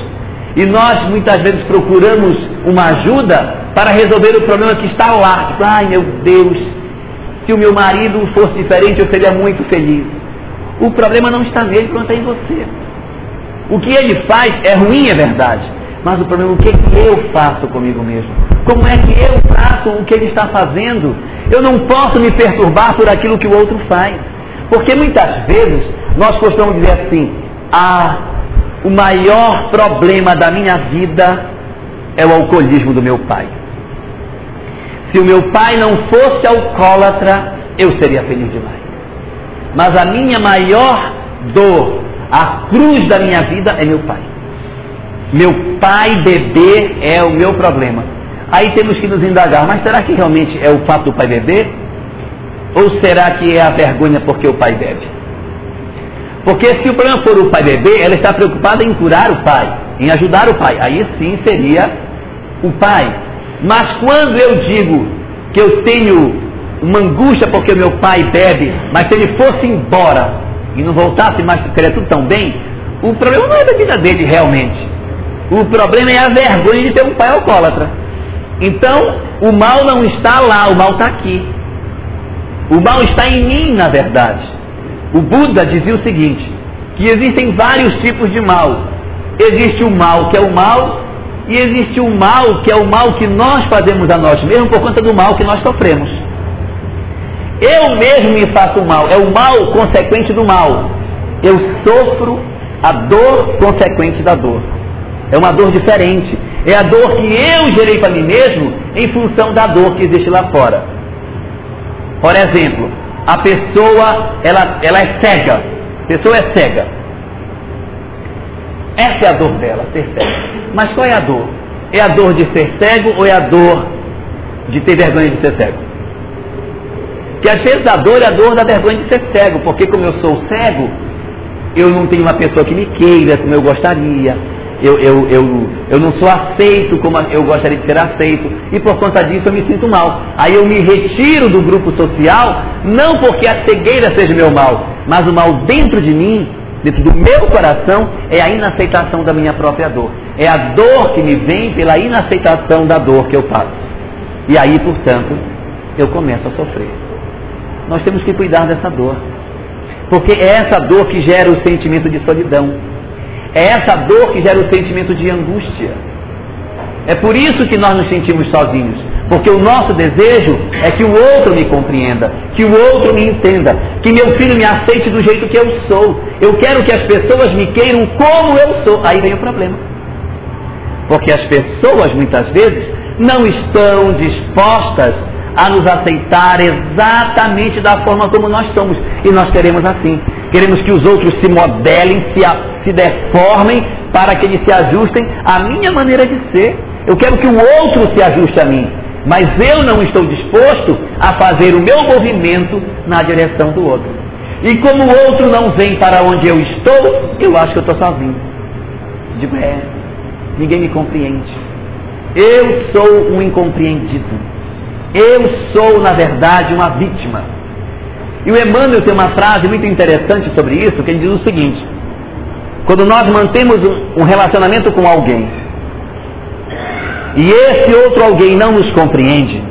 E nós muitas vezes procuramos uma ajuda para resolver o problema que está lá. Tipo, ai meu Deus, se o meu marido fosse diferente eu seria muito feliz. O problema não está nele, quanto está em você. O que ele faz é ruim, é verdade. Mas o problema é o que, que eu faço comigo mesmo. Como é que eu faço o que ele está fazendo? Eu não posso me perturbar por aquilo que o outro faz. Porque muitas vezes nós costumamos dizer assim: ah, o maior problema da minha vida é o alcoolismo do meu pai. Se o meu pai não fosse alcoólatra, eu seria feliz demais. Mas a minha maior dor, a cruz da minha vida é meu pai. Meu pai beber é o meu problema. Aí temos que nos indagar, mas será que realmente é o fato do pai beber? Ou será que é a vergonha porque o pai bebe? Porque se o problema for o pai beber, ela está preocupada em curar o pai, em ajudar o pai. Aí sim seria o pai. Mas quando eu digo que eu tenho uma angústia porque meu pai bebe, mas se ele fosse embora e não voltasse mais, seria tudo tão bem, o problema não é da vida dele realmente. O problema é a vergonha de ter um pai alcoólatra. Então, o mal não está lá, o mal está aqui. O mal está em mim, na verdade. O Buda dizia o seguinte: que existem vários tipos de mal. Existe o mal que é o mal, e existe o mal que é o mal que nós fazemos a nós mesmos por conta do mal que nós sofremos. Eu mesmo me faço mal, é o mal consequente do mal. Eu sofro a dor consequente da dor. É uma dor diferente. É a dor que eu gerei para mim mesmo em função da dor que existe lá fora. Por exemplo, a pessoa ela, ela é cega. A pessoa é cega. Essa é a dor dela, ser cega. Mas qual é a dor? É a dor de ser cego ou é a dor de ter vergonha de ser cego? Que às vezes a dor é a dor da vergonha de ser cego, porque como eu sou cego, eu não tenho uma pessoa que me queira como eu gostaria, eu, eu, eu, eu não sou aceito como eu gostaria de ser aceito, e por conta disso eu me sinto mal. Aí eu me retiro do grupo social, não porque a cegueira seja meu mal, mas o mal dentro de mim, dentro do meu coração, é a inaceitação da minha própria dor. É a dor que me vem pela inaceitação da dor que eu passo. E aí, portanto, eu começo a sofrer. Nós temos que cuidar dessa dor. Porque é essa dor que gera o sentimento de solidão é essa dor que gera o sentimento de angústia. É por isso que nós nos sentimos sozinhos. Porque o nosso desejo é que o outro me compreenda, que o outro me entenda, que meu filho me aceite do jeito que eu sou. Eu quero que as pessoas me queiram como eu sou. Aí vem o problema. Porque as pessoas muitas vezes não estão dispostas a nos aceitar exatamente da forma como nós somos. E nós queremos assim. Queremos que os outros se modelem, se, a, se deformem, para que eles se ajustem à minha maneira de ser. Eu quero que o outro se ajuste a mim. Mas eu não estou disposto a fazer o meu movimento na direção do outro. E como o outro não vem para onde eu estou, eu acho que eu estou sozinho. Digo, é, ninguém me compreende. Eu sou um incompreendido. Eu sou, na verdade, uma vítima. E o Emmanuel tem uma frase muito interessante sobre isso, que ele diz o seguinte: quando nós mantemos um relacionamento com alguém e esse outro alguém não nos compreende,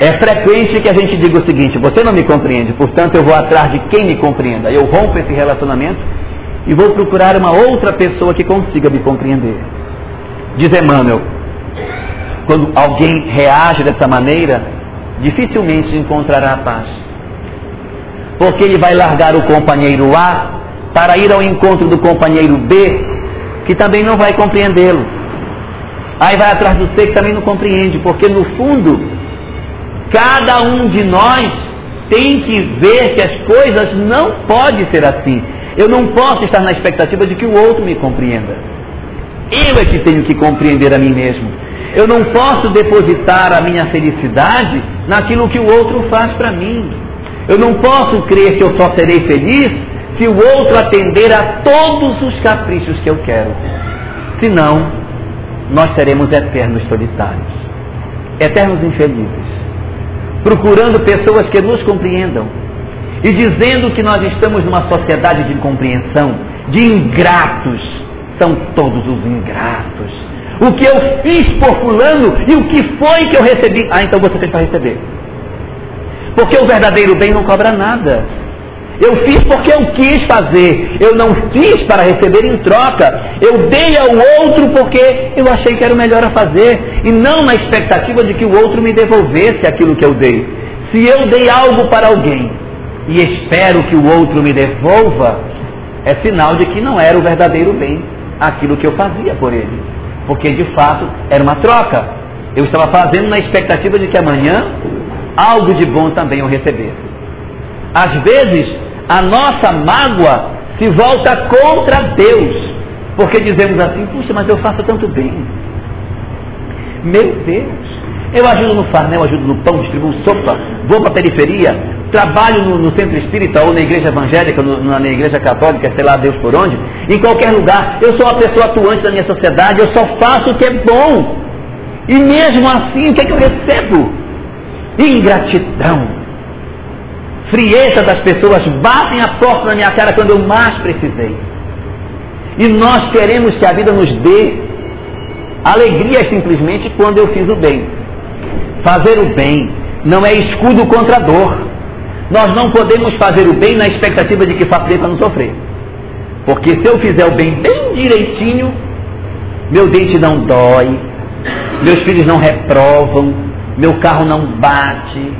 é frequente que a gente diga o seguinte: você não me compreende, portanto eu vou atrás de quem me compreenda. Eu rompo esse relacionamento e vou procurar uma outra pessoa que consiga me compreender. Diz Emmanuel: quando alguém reage dessa maneira, dificilmente encontrará paz. Porque ele vai largar o companheiro A para ir ao encontro do companheiro B, que também não vai compreendê-lo. Aí vai atrás do C que também não compreende, porque no fundo, cada um de nós tem que ver que as coisas não podem ser assim. Eu não posso estar na expectativa de que o outro me compreenda. Eu é que tenho que compreender a mim mesmo. Eu não posso depositar a minha felicidade naquilo que o outro faz para mim. Eu não posso crer que eu só serei feliz se o outro atender a todos os caprichos que eu quero. Senão, nós seremos eternos solitários, eternos infelizes, procurando pessoas que nos compreendam e dizendo que nós estamos numa sociedade de incompreensão, de ingratos. São todos os ingratos. O que eu fiz por fulano e o que foi que eu recebi. Ah, então você tem para receber. Porque o verdadeiro bem não cobra nada. Eu fiz porque eu quis fazer. Eu não fiz para receber em troca. Eu dei ao outro porque eu achei que era o melhor a fazer. E não na expectativa de que o outro me devolvesse aquilo que eu dei. Se eu dei algo para alguém e espero que o outro me devolva, é sinal de que não era o verdadeiro bem aquilo que eu fazia por ele. Porque de fato era uma troca. Eu estava fazendo na expectativa de que amanhã algo de bom também eu recebesse. Às vezes, a nossa mágoa se volta contra Deus, porque dizemos assim: puxa, mas eu faço tanto bem. Meu Deus, eu ajudo no farnel, ajudo no pão, distribuo sopa, vou para a periferia, trabalho no, no, centro espírita ou na igreja evangélica, no, na, na, igreja católica, sei lá Deus por onde, em qualquer lugar. Eu sou uma pessoa atuante da minha sociedade, eu só faço o que é bom. E mesmo assim, o que é que eu recebo? Ingratidão frieza das pessoas batem a porta na minha cara quando eu mais precisei. E nós queremos que a vida nos dê alegria simplesmente quando eu fiz o bem. Fazer o bem não é escudo contra a dor. Nós não podemos fazer o bem na expectativa de que faça bem para não sofrer. Porque se eu fizer o bem bem direitinho, meu dente não dói, meus filhos não reprovam, meu carro não bate,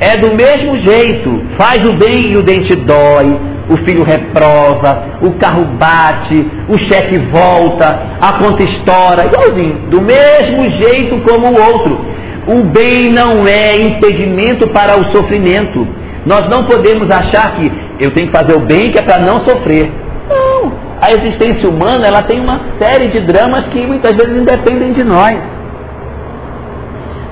é do mesmo jeito. Faz o bem e o dente dói, o filho reprova, o carro bate, o cheque volta, a conta estoura, igualzinho. Do mesmo jeito como o outro. O bem não é impedimento para o sofrimento. Nós não podemos achar que eu tenho que fazer o bem que é para não sofrer. Não. A existência humana ela tem uma série de dramas que muitas vezes independem de nós.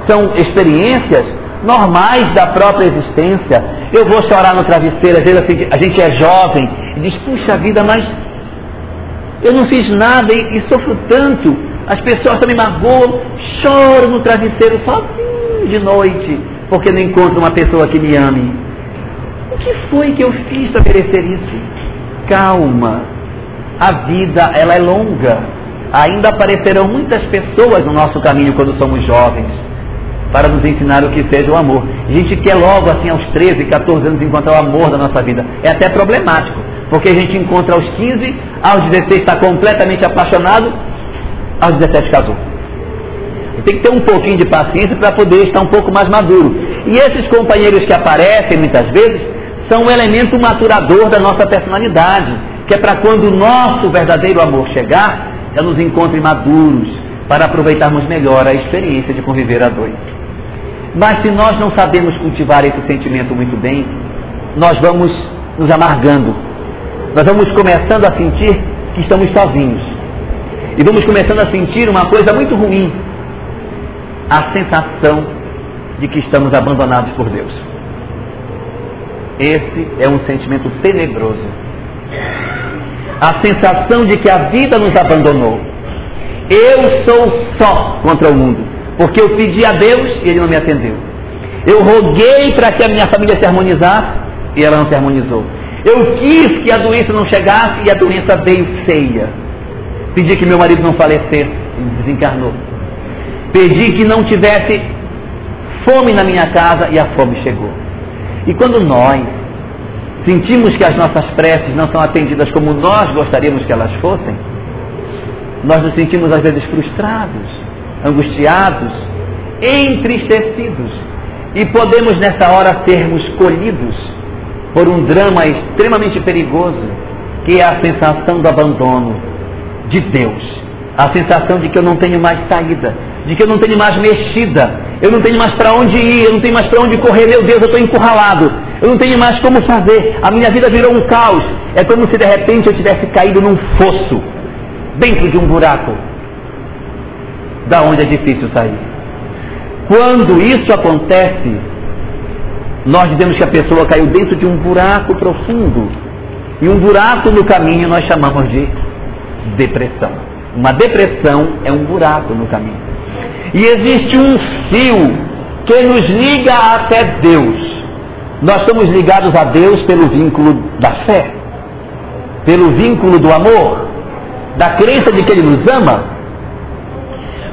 São experiências normais da própria existência. Eu vou chorar no travesseiro, às vezes a gente é jovem e diz, puxa vida, mas eu não fiz nada e, e sofro tanto. As pessoas também magoam, choro no travesseiro sozinho de noite, porque não encontro uma pessoa que me ame. O que foi que eu fiz para merecer isso? Calma, a vida ela é longa. Ainda aparecerão muitas pessoas no nosso caminho quando somos jovens para nos ensinar o que seja o amor. A gente quer logo, assim, aos 13, 14 anos, encontrar o amor da nossa vida. É até problemático, porque a gente encontra aos 15, aos 16 está completamente apaixonado, aos 17 casou. Tem que ter um pouquinho de paciência para poder estar um pouco mais maduro. E esses companheiros que aparecem muitas vezes são um elemento maturador da nossa personalidade, que é para quando o nosso verdadeiro amor chegar, já nos encontre maduros, para aproveitarmos melhor a experiência de conviver a dois. Mas se nós não sabemos cultivar esse sentimento muito bem, nós vamos nos amargando. Nós vamos começando a sentir que estamos sozinhos. E vamos começando a sentir uma coisa muito ruim: a sensação de que estamos abandonados por Deus. Esse é um sentimento tenebroso. A sensação de que a vida nos abandonou. Eu sou só contra o mundo, porque eu pedi a Deus e ele não me atendeu. Eu roguei para que a minha família se harmonizasse e ela não se harmonizou. Eu quis que a doença não chegasse e a doença veio feia. Pedi que meu marido não falecesse e desencarnou. Pedi que não tivesse fome na minha casa e a fome chegou. E quando nós sentimos que as nossas preces não são atendidas como nós gostaríamos que elas fossem, nós nos sentimos às vezes frustrados, angustiados, entristecidos. E podemos nessa hora sermos colhidos por um drama extremamente perigoso, que é a sensação do abandono de Deus. A sensação de que eu não tenho mais saída, de que eu não tenho mais mexida, eu não tenho mais para onde ir, eu não tenho mais para onde correr, meu Deus, eu estou encurralado, eu não tenho mais como fazer, a minha vida virou um caos. É como se de repente eu tivesse caído num fosso dentro de um buraco, da onde é difícil sair. Quando isso acontece, nós dizemos que a pessoa caiu dentro de um buraco profundo. E um buraco no caminho nós chamamos de depressão. Uma depressão é um buraco no caminho. E existe um fio que nos liga até Deus. Nós somos ligados a Deus pelo vínculo da fé, pelo vínculo do amor, da crença de que Ele nos ama,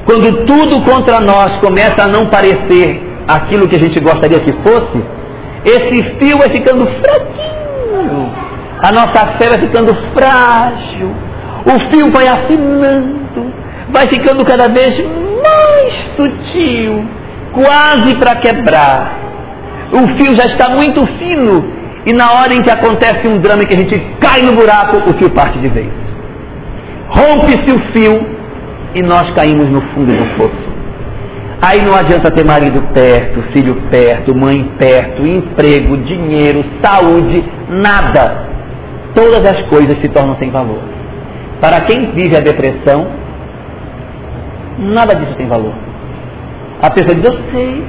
quando tudo contra nós começa a não parecer aquilo que a gente gostaria que fosse, esse fio vai ficando fraquinho, a nossa fé vai ficando frágil, o fio vai afinando, vai ficando cada vez mais sutil, quase para quebrar. O fio já está muito fino e na hora em que acontece um drama e que a gente cai no buraco, o fio parte de vez rompe-se o fio e nós caímos no fundo do fosso. Aí não adianta ter marido perto, filho perto, mãe perto, emprego, dinheiro, saúde, nada. Todas as coisas se tornam sem valor. Para quem vive a depressão, nada disso tem valor. A pessoa diz, eu sei,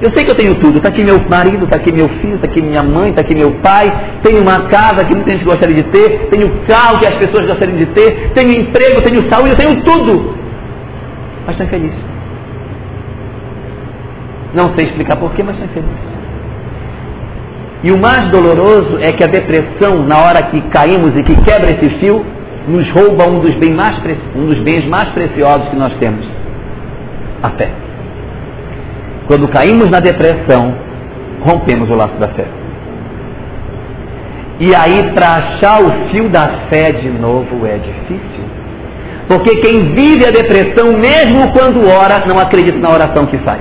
eu sei que eu tenho tudo. Está aqui meu marido, está aqui meu filho, está aqui minha mãe, está aqui meu pai. Tenho uma casa que muita gente gostaria de ter. Tenho carro que as pessoas gostariam de ter. Tenho emprego, tenho saúde, eu tenho tudo. Mas estou infeliz. Não sei explicar porquê, mas estou infeliz. E o mais doloroso é que a depressão, na hora que caímos e que quebra esse fio, nos rouba um dos, bens mais, um dos bens mais preciosos que nós temos: a fé. Quando caímos na depressão, rompemos o laço da fé. E aí, para achar o fio da fé de novo é difícil. Porque quem vive a depressão, mesmo quando ora, não acredita na oração que faz.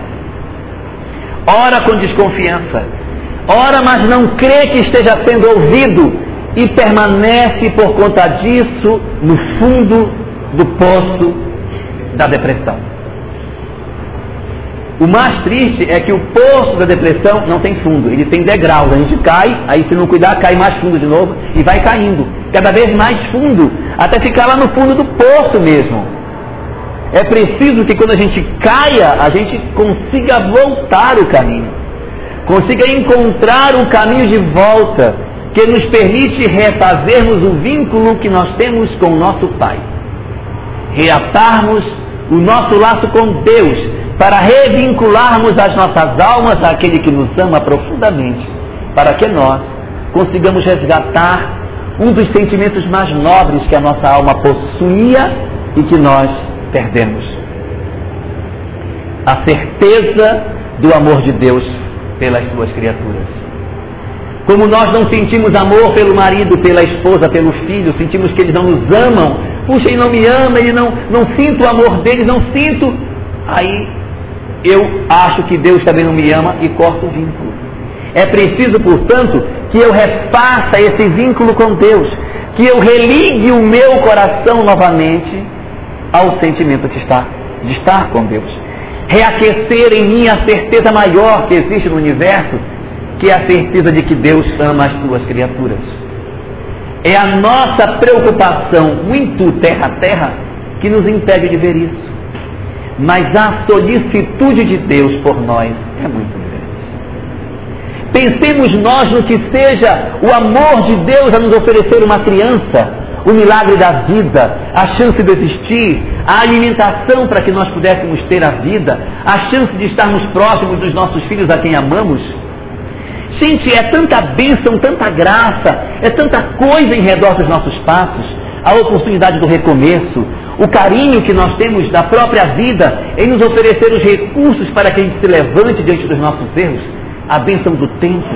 Ora com desconfiança. Ora, mas não crê que esteja sendo ouvido. E permanece por conta disso no fundo do poço da depressão. O mais triste é que o poço da depressão não tem fundo, ele tem degraus. A gente cai, aí se não cuidar, cai mais fundo de novo e vai caindo, cada vez mais fundo, até ficar lá no fundo do poço mesmo. É preciso que quando a gente caia, a gente consiga voltar o caminho, consiga encontrar o caminho de volta que nos permite refazermos o vínculo que nós temos com o nosso Pai, reatarmos o nosso laço com Deus para revincularmos as nossas almas àquele que nos ama profundamente, para que nós consigamos resgatar um dos sentimentos mais nobres que a nossa alma possuía e que nós perdemos. A certeza do amor de Deus pelas suas criaturas. Como nós não sentimos amor pelo marido, pela esposa, pelo filho, sentimos que eles não nos amam, puxa, ele não me ama, ele não, não sinto o amor deles, não sinto. Aí eu acho que Deus também não me ama e corto o vínculo. É preciso, portanto, que eu refaça esse vínculo com Deus, que eu religue o meu coração novamente ao sentimento que está de estar com Deus. Reaquecer em mim a certeza maior que existe no universo, que é a certeza de que Deus ama as suas criaturas. É a nossa preocupação muito terra-terra que nos impede de ver isso. Mas a solicitude de Deus por nós é muito grande. Pensemos nós no que seja o amor de Deus a nos oferecer uma criança, o milagre da vida, a chance de existir, a alimentação para que nós pudéssemos ter a vida, a chance de estarmos próximos dos nossos filhos a quem amamos. Gente, é tanta bênção, tanta graça, é tanta coisa em redor dos nossos passos, a oportunidade do recomeço, o carinho que nós temos da própria vida em nos oferecer os recursos para que a gente se levante diante dos nossos erros, a bênção do tempo.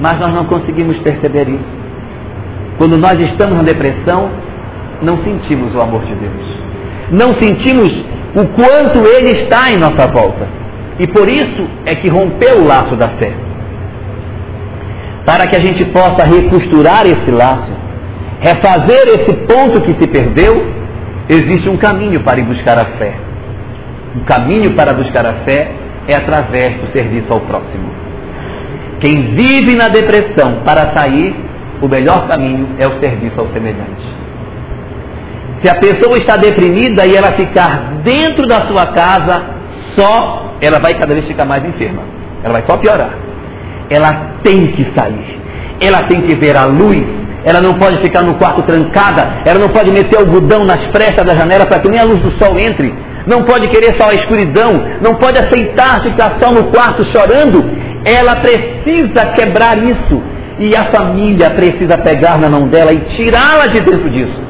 Mas nós não conseguimos perceber isso. Quando nós estamos na depressão, não sentimos o amor de Deus. Não sentimos o quanto Ele está em nossa volta. E por isso é que rompeu o laço da fé. Para que a gente possa recosturar esse laço, refazer esse ponto que se perdeu, existe um caminho para ir buscar a fé. O caminho para buscar a fé é através do serviço ao próximo. Quem vive na depressão para sair o melhor caminho é o serviço ao semelhante. Se a pessoa está deprimida e ela ficar dentro da sua casa só, ela vai cada vez ficar mais enferma. Ela vai só piorar. Ela tem que sair. Ela tem que ver a luz. Ela não pode ficar no quarto trancada. Ela não pode meter algodão nas frestas da janela para que nem a luz do sol entre. Não pode querer só a escuridão. Não pode aceitar ficar só no quarto chorando. Ela precisa quebrar isso e a família precisa pegar na mão dela e tirá-la de dentro disso.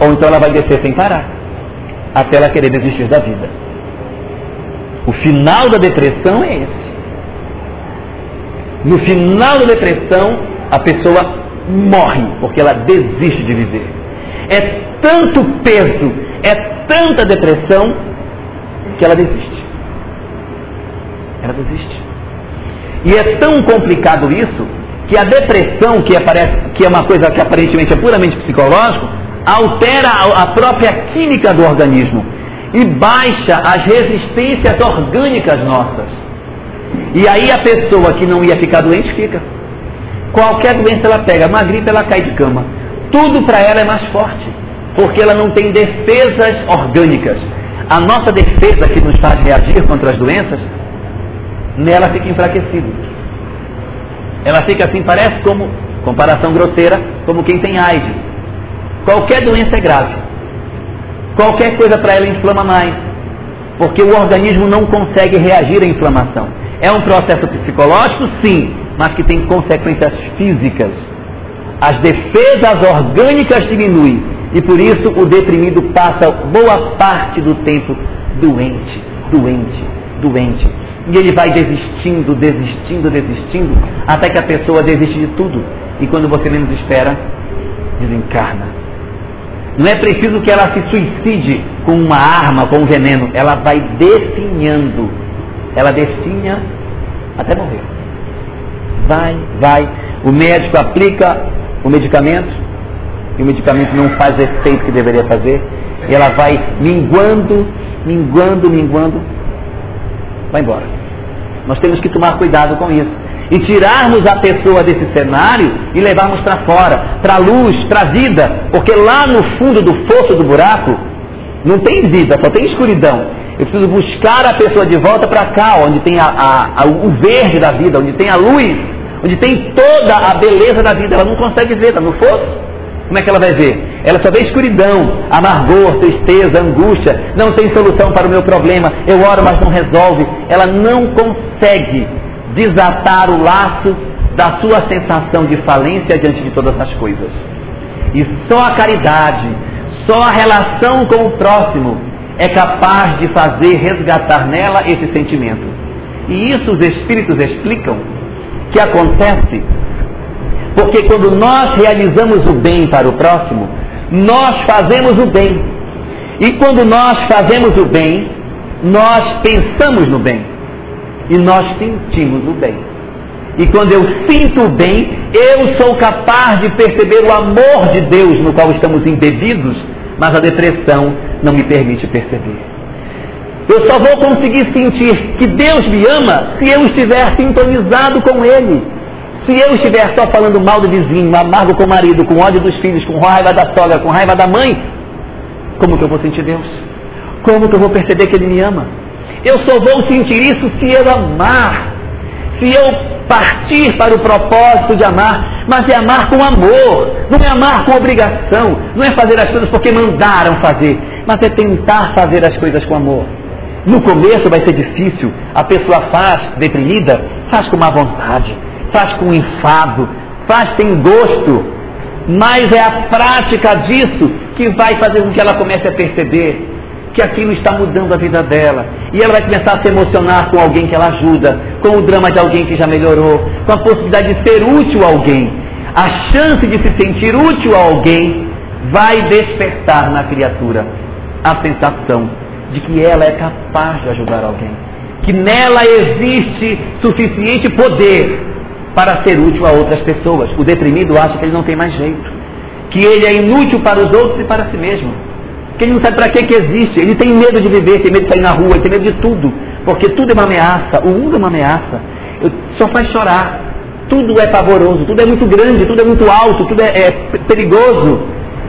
Ou então ela vai descer sem parar, até ela querer desistir da vida. O final da depressão é esse. No final da depressão, a pessoa morre, porque ela desiste de viver. É tanto peso, é tanta depressão, que ela desiste. Ela desiste. E é tão complicado isso que a depressão, que, aparece, que é uma coisa que aparentemente é puramente psicológico, altera a própria química do organismo e baixa as resistências orgânicas nossas. E aí a pessoa que não ia ficar doente fica. Qualquer doença ela pega, uma gripe ela cai de cama. Tudo para ela é mais forte, porque ela não tem defesas orgânicas. A nossa defesa que nos faz reagir contra as doenças, nela fica enfraquecida. Ela fica assim, parece como, comparação grosseira, como quem tem AIDS. Qualquer doença é grave. Qualquer coisa para ela inflama mais. Porque o organismo não consegue reagir à inflamação. É um processo psicológico, sim, mas que tem consequências físicas. As defesas orgânicas diminuem e por isso o deprimido passa boa parte do tempo doente, doente, doente. E ele vai desistindo, desistindo, desistindo, até que a pessoa desiste de tudo. E quando você menos espera, desencarna. Não é preciso que ela se suicide com uma arma, com um veneno. Ela vai definhando. Ela definha até morrer. Vai, vai. O médico aplica o medicamento e o medicamento não faz o efeito que deveria fazer. E ela vai minguando, minguando, minguando vai embora. Nós temos que tomar cuidado com isso. E tirarmos a pessoa desse cenário e levarmos para fora, para a luz, para a vida. Porque lá no fundo do fosso do buraco não tem vida, só tem escuridão. Eu preciso buscar a pessoa de volta para cá, onde tem a, a, a, o verde da vida, onde tem a luz, onde tem toda a beleza da vida. Ela não consegue ver, está no fosso. Como é que ela vai ver? Ela só vê escuridão, amargor, tristeza, angústia, não tem solução para o meu problema, eu oro, mas não resolve. Ela não consegue desatar o laço da sua sensação de falência diante de todas as coisas. E só a caridade, só a relação com o próximo é capaz de fazer resgatar nela esse sentimento. E isso os espíritos explicam que acontece porque quando nós realizamos o bem para o próximo, nós fazemos o bem. E quando nós fazemos o bem, nós pensamos no bem. E nós sentimos o bem. E quando eu sinto o bem, eu sou capaz de perceber o amor de Deus no qual estamos embebidos, mas a depressão não me permite perceber. Eu só vou conseguir sentir que Deus me ama se eu estiver sintonizado com Ele. Se eu estiver só falando mal do vizinho, amargo com o marido, com ódio dos filhos, com raiva da sogra, com raiva da mãe, como que eu vou sentir Deus? Como que eu vou perceber que Ele me ama? Eu só vou sentir isso se eu amar. Se eu partir para o propósito de amar, mas é amar com amor, não é amar com obrigação, não é fazer as coisas porque mandaram fazer, mas é tentar fazer as coisas com amor. No começo vai ser difícil, a pessoa faz deprimida, faz com má vontade, faz com enfado, faz sem gosto, mas é a prática disso que vai fazer com que ela comece a perceber que aquilo está mudando a vida dela. E ela vai começar a se emocionar com alguém que ela ajuda, com o drama de alguém que já melhorou, com a possibilidade de ser útil a alguém. A chance de se sentir útil a alguém vai despertar na criatura a sensação de que ela é capaz de ajudar alguém. Que nela existe suficiente poder para ser útil a outras pessoas. O deprimido acha que ele não tem mais jeito. Que ele é inútil para os outros e para si mesmo que ele não sabe para que, que existe. Ele tem medo de viver, tem medo de sair na rua, tem medo de tudo. Porque tudo é uma ameaça. O mundo é uma ameaça. Só faz chorar. Tudo é pavoroso, tudo é muito grande, tudo é muito alto, tudo é, é perigoso.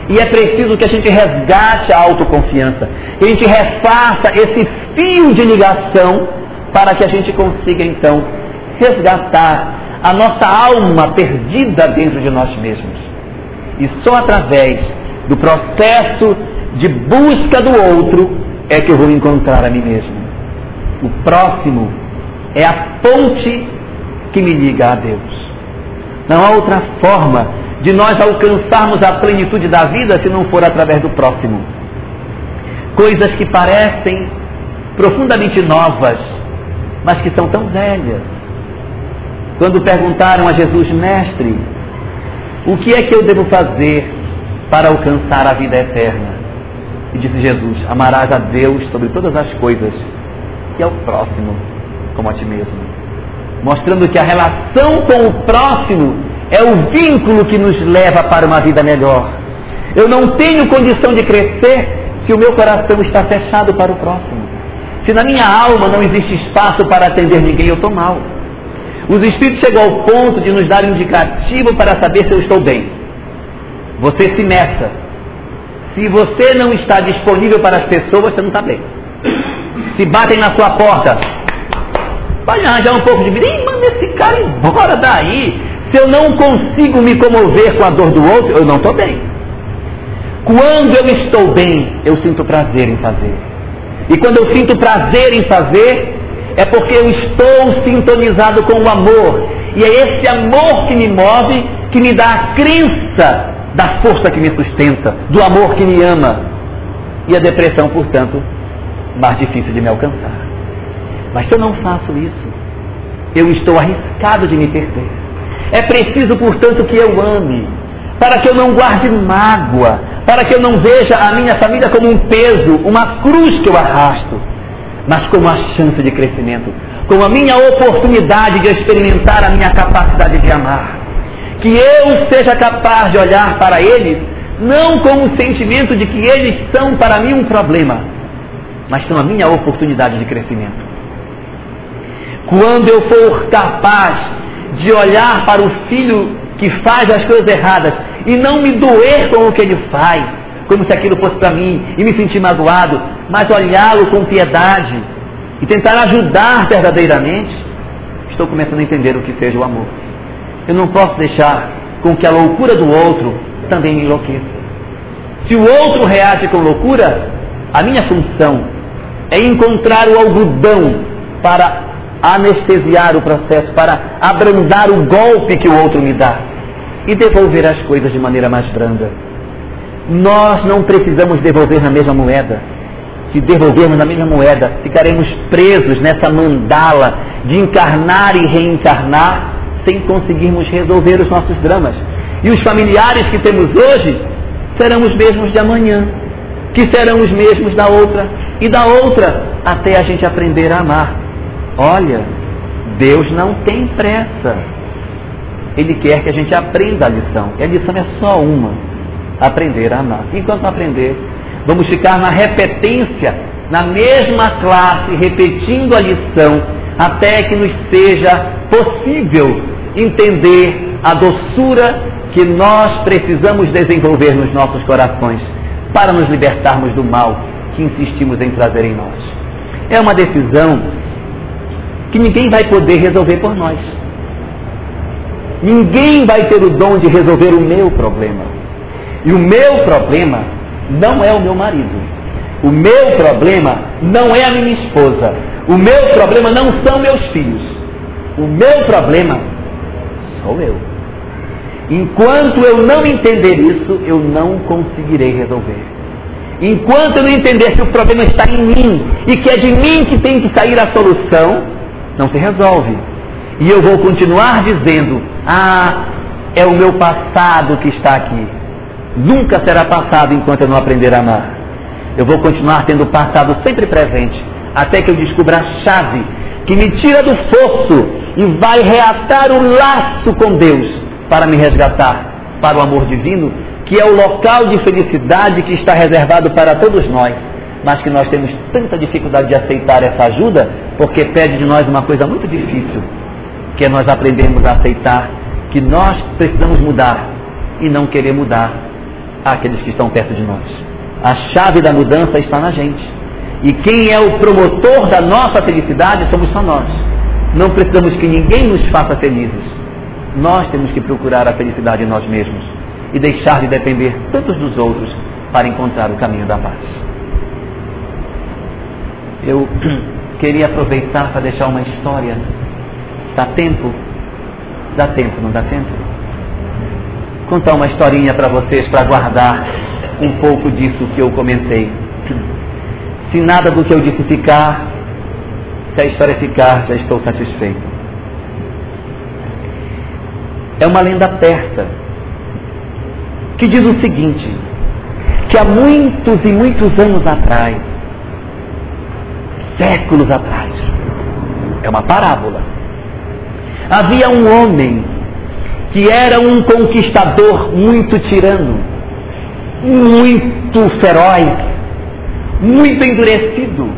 E é preciso que a gente resgate a autoconfiança. Que a gente refaça esse fio de ligação para que a gente consiga então resgatar a nossa alma perdida dentro de nós mesmos. E só através do processo de busca do outro é que eu vou encontrar a mim mesmo. O próximo é a ponte que me liga a Deus. Não há outra forma de nós alcançarmos a plenitude da vida se não for através do próximo. Coisas que parecem profundamente novas, mas que são tão velhas. Quando perguntaram a Jesus, mestre, o que é que eu devo fazer para alcançar a vida eterna? E disse Jesus: Amarás a Deus sobre todas as coisas e ao próximo como a ti mesmo. Mostrando que a relação com o próximo é o vínculo que nos leva para uma vida melhor. Eu não tenho condição de crescer se o meu coração está fechado para o próximo. Se na minha alma não existe espaço para atender ninguém, eu estou mal. Os Espíritos chegou ao ponto de nos dar indicativo para saber se eu estou bem. Você se meça se você não está disponível para as pessoas, você não está bem. Se batem na sua porta, vai arranjar um pouco de vida. Ih, manda esse cara embora daí. Se eu não consigo me comover com a dor do outro, eu não estou bem. Quando eu estou bem, eu sinto prazer em fazer. E quando eu sinto prazer em fazer, é porque eu estou sintonizado com o amor. E é esse amor que me move, que me dá a crença da força que me sustenta, do amor que me ama. E a depressão, portanto, mais difícil de me alcançar. Mas se eu não faço isso, eu estou arriscado de me perder. É preciso, portanto, que eu ame, para que eu não guarde mágoa, para que eu não veja a minha família como um peso, uma cruz que eu arrasto, mas como a chance de crescimento, como a minha oportunidade de experimentar a minha capacidade de amar que eu seja capaz de olhar para eles não com o sentimento de que eles são para mim um problema, mas são a minha oportunidade de crescimento. Quando eu for capaz de olhar para o filho que faz as coisas erradas e não me doer com o que ele faz, como se aquilo fosse para mim e me sentir magoado, mas olhá-lo com piedade e tentar ajudar verdadeiramente, estou começando a entender o que seja o amor. Eu não posso deixar com que a loucura do outro também me enlouqueça. Se o outro reage com loucura, a minha função é encontrar o algodão para anestesiar o processo, para abrandar o golpe que o outro me dá e devolver as coisas de maneira mais branda. Nós não precisamos devolver na mesma moeda. Se devolvermos na mesma moeda, ficaremos presos nessa mandala de encarnar e reencarnar sem conseguirmos resolver os nossos dramas. E os familiares que temos hoje serão os mesmos de amanhã, que serão os mesmos da outra e da outra, até a gente aprender a amar. Olha, Deus não tem pressa. Ele quer que a gente aprenda a lição. E a lição é só uma: aprender a amar. Enquanto aprender, vamos ficar na repetência na mesma classe, repetindo a lição, até que nos seja possível entender a doçura que nós precisamos desenvolver nos nossos corações para nos libertarmos do mal que insistimos em trazer em nós. É uma decisão que ninguém vai poder resolver por nós. Ninguém vai ter o dom de resolver o meu problema. E o meu problema não é o meu marido. O meu problema não é a minha esposa. O meu problema não são meus filhos. O meu problema sou. Enquanto eu não entender isso, eu não conseguirei resolver. Enquanto eu não entender que o problema está em mim e que é de mim que tem que sair a solução, não se resolve. E eu vou continuar dizendo: ah, é o meu passado que está aqui. Nunca será passado enquanto eu não aprender a amar. Eu vou continuar tendo o passado sempre presente, até que eu descubra a chave que me tira do fosso e vai reatar o laço com Deus para me resgatar para o amor divino, que é o local de felicidade que está reservado para todos nós, mas que nós temos tanta dificuldade de aceitar essa ajuda, porque pede de nós uma coisa muito difícil, que é nós aprendermos a aceitar que nós precisamos mudar e não querer mudar aqueles que estão perto de nós. A chave da mudança está na gente. E quem é o promotor da nossa felicidade somos só nós. Não precisamos que ninguém nos faça felizes. Nós temos que procurar a felicidade em nós mesmos e deixar de depender tantos dos outros para encontrar o caminho da paz. Eu *clears throat* queria aproveitar para deixar uma história. Dá tempo? Dá tempo, não dá tempo? Contar uma historinha para vocês para guardar um pouco disso que eu comentei. *clears throat* Se nada do que eu disse ficar, se a história ficar, já estou satisfeito. É uma lenda persa que diz o seguinte: que há muitos e muitos anos atrás, séculos atrás, é uma parábola, havia um homem que era um conquistador muito tirano, muito feroz, muito endurecido,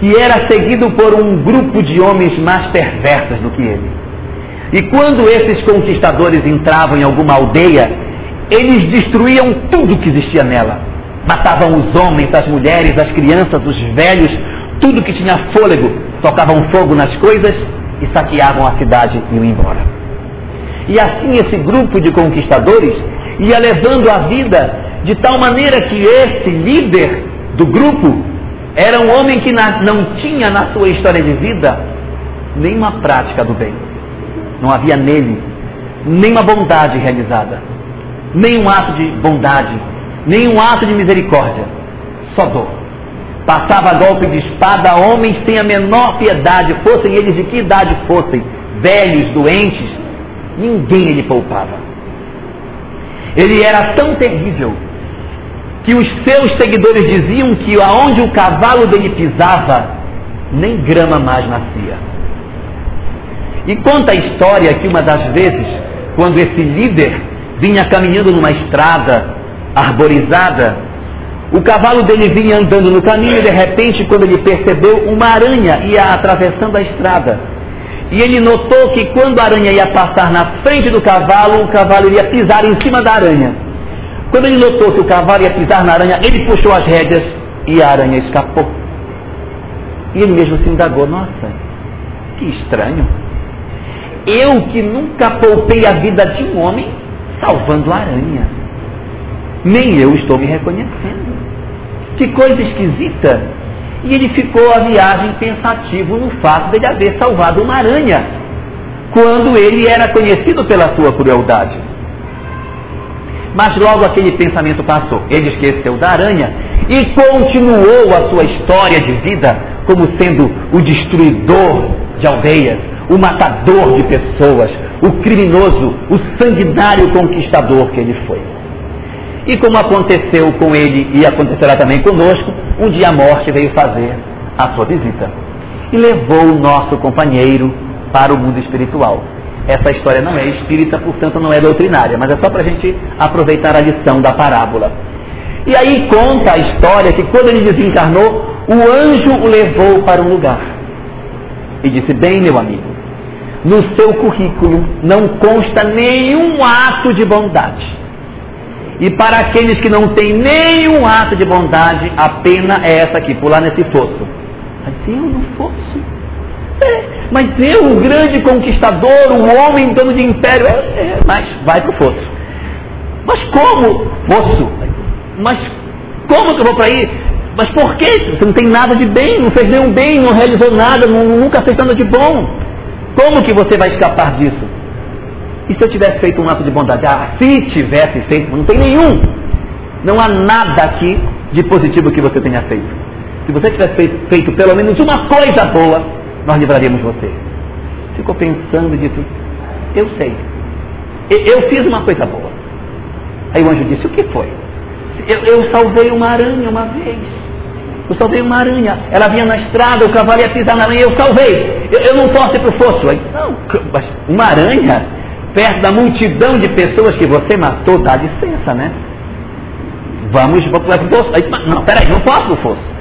que era seguido por um grupo de homens mais perversos do que ele. E quando esses conquistadores entravam em alguma aldeia, eles destruíam tudo que existia nela. Matavam os homens, as mulheres, as crianças, os velhos, tudo que tinha fôlego, tocavam fogo nas coisas e saqueavam a cidade e iam embora. E assim esse grupo de conquistadores ia levando a vida de tal maneira que esse líder do grupo era um homem que não tinha na sua história de vida nenhuma prática do bem. Não havia nele nenhuma bondade realizada, nenhum ato de bondade, nenhum ato de misericórdia, só dor. Passava golpe de espada a homens sem a menor piedade, fossem eles de que idade fossem, velhos, doentes, ninguém ele poupava. Ele era tão terrível que os seus seguidores diziam que aonde o cavalo dele pisava, nem grama mais nascia. E conta a história que uma das vezes, quando esse líder vinha caminhando numa estrada arborizada, o cavalo dele vinha andando no caminho e de repente, quando ele percebeu, uma aranha ia atravessando a estrada. E ele notou que quando a aranha ia passar na frente do cavalo, o cavalo iria pisar em cima da aranha. Quando ele notou que o cavalo ia pisar na aranha, ele puxou as rédeas e a aranha escapou. E ele mesmo se indagou: Nossa, que estranho. Eu que nunca poupei a vida de um homem salvando a aranha. Nem eu estou me reconhecendo. Que coisa esquisita. E ele ficou a viagem pensativo no fato de ele haver salvado uma aranha, quando ele era conhecido pela sua crueldade. Mas logo aquele pensamento passou. Ele esqueceu da aranha e continuou a sua história de vida como sendo o destruidor de aldeias, o matador de pessoas, o criminoso, o sanguinário conquistador que ele foi. E como aconteceu com ele e acontecerá também conosco, um dia a morte veio fazer a sua visita e levou o nosso companheiro para o mundo espiritual. Essa história não é espírita, portanto não é doutrinária, mas é só para a gente aproveitar a lição da parábola. E aí conta a história que quando ele desencarnou, o anjo o levou para um lugar e disse: Bem, meu amigo, no seu currículo não consta nenhum ato de bondade. E para aqueles que não têm nenhum ato de bondade, a pena é essa aqui, pular nesse fosso. Mas eu no fosso? É, mas eu, o grande conquistador, o homem dono de império, é, é, mas vai pro fosso. Mas como? Fosso. Mas como que eu vou para aí? Mas por quê? Você não tem nada de bem, não fez nenhum bem, não realizou nada, não, nunca fez nada de bom. Como que você vai escapar disso? E se eu tivesse feito um ato de bondade? Ah, se tivesse feito, não tem nenhum. Não há nada aqui de positivo que você tenha feito. Se você tivesse feito, feito pelo menos uma coisa boa, nós livraríamos você. Ficou pensando e disse, eu sei. Eu fiz uma coisa boa. Aí o anjo disse, o que foi? Eu, eu salvei uma aranha uma vez. Eu salvei uma aranha. Ela vinha na estrada, o cavalo ia pisar na aranha, eu salvei. Eu, eu não posso ir para o fosso. Aí, não, mas uma aranha, perto da multidão de pessoas que você matou, dá licença, né? Vamos para o fosso. Aí, não, peraí, não posso para o fosso.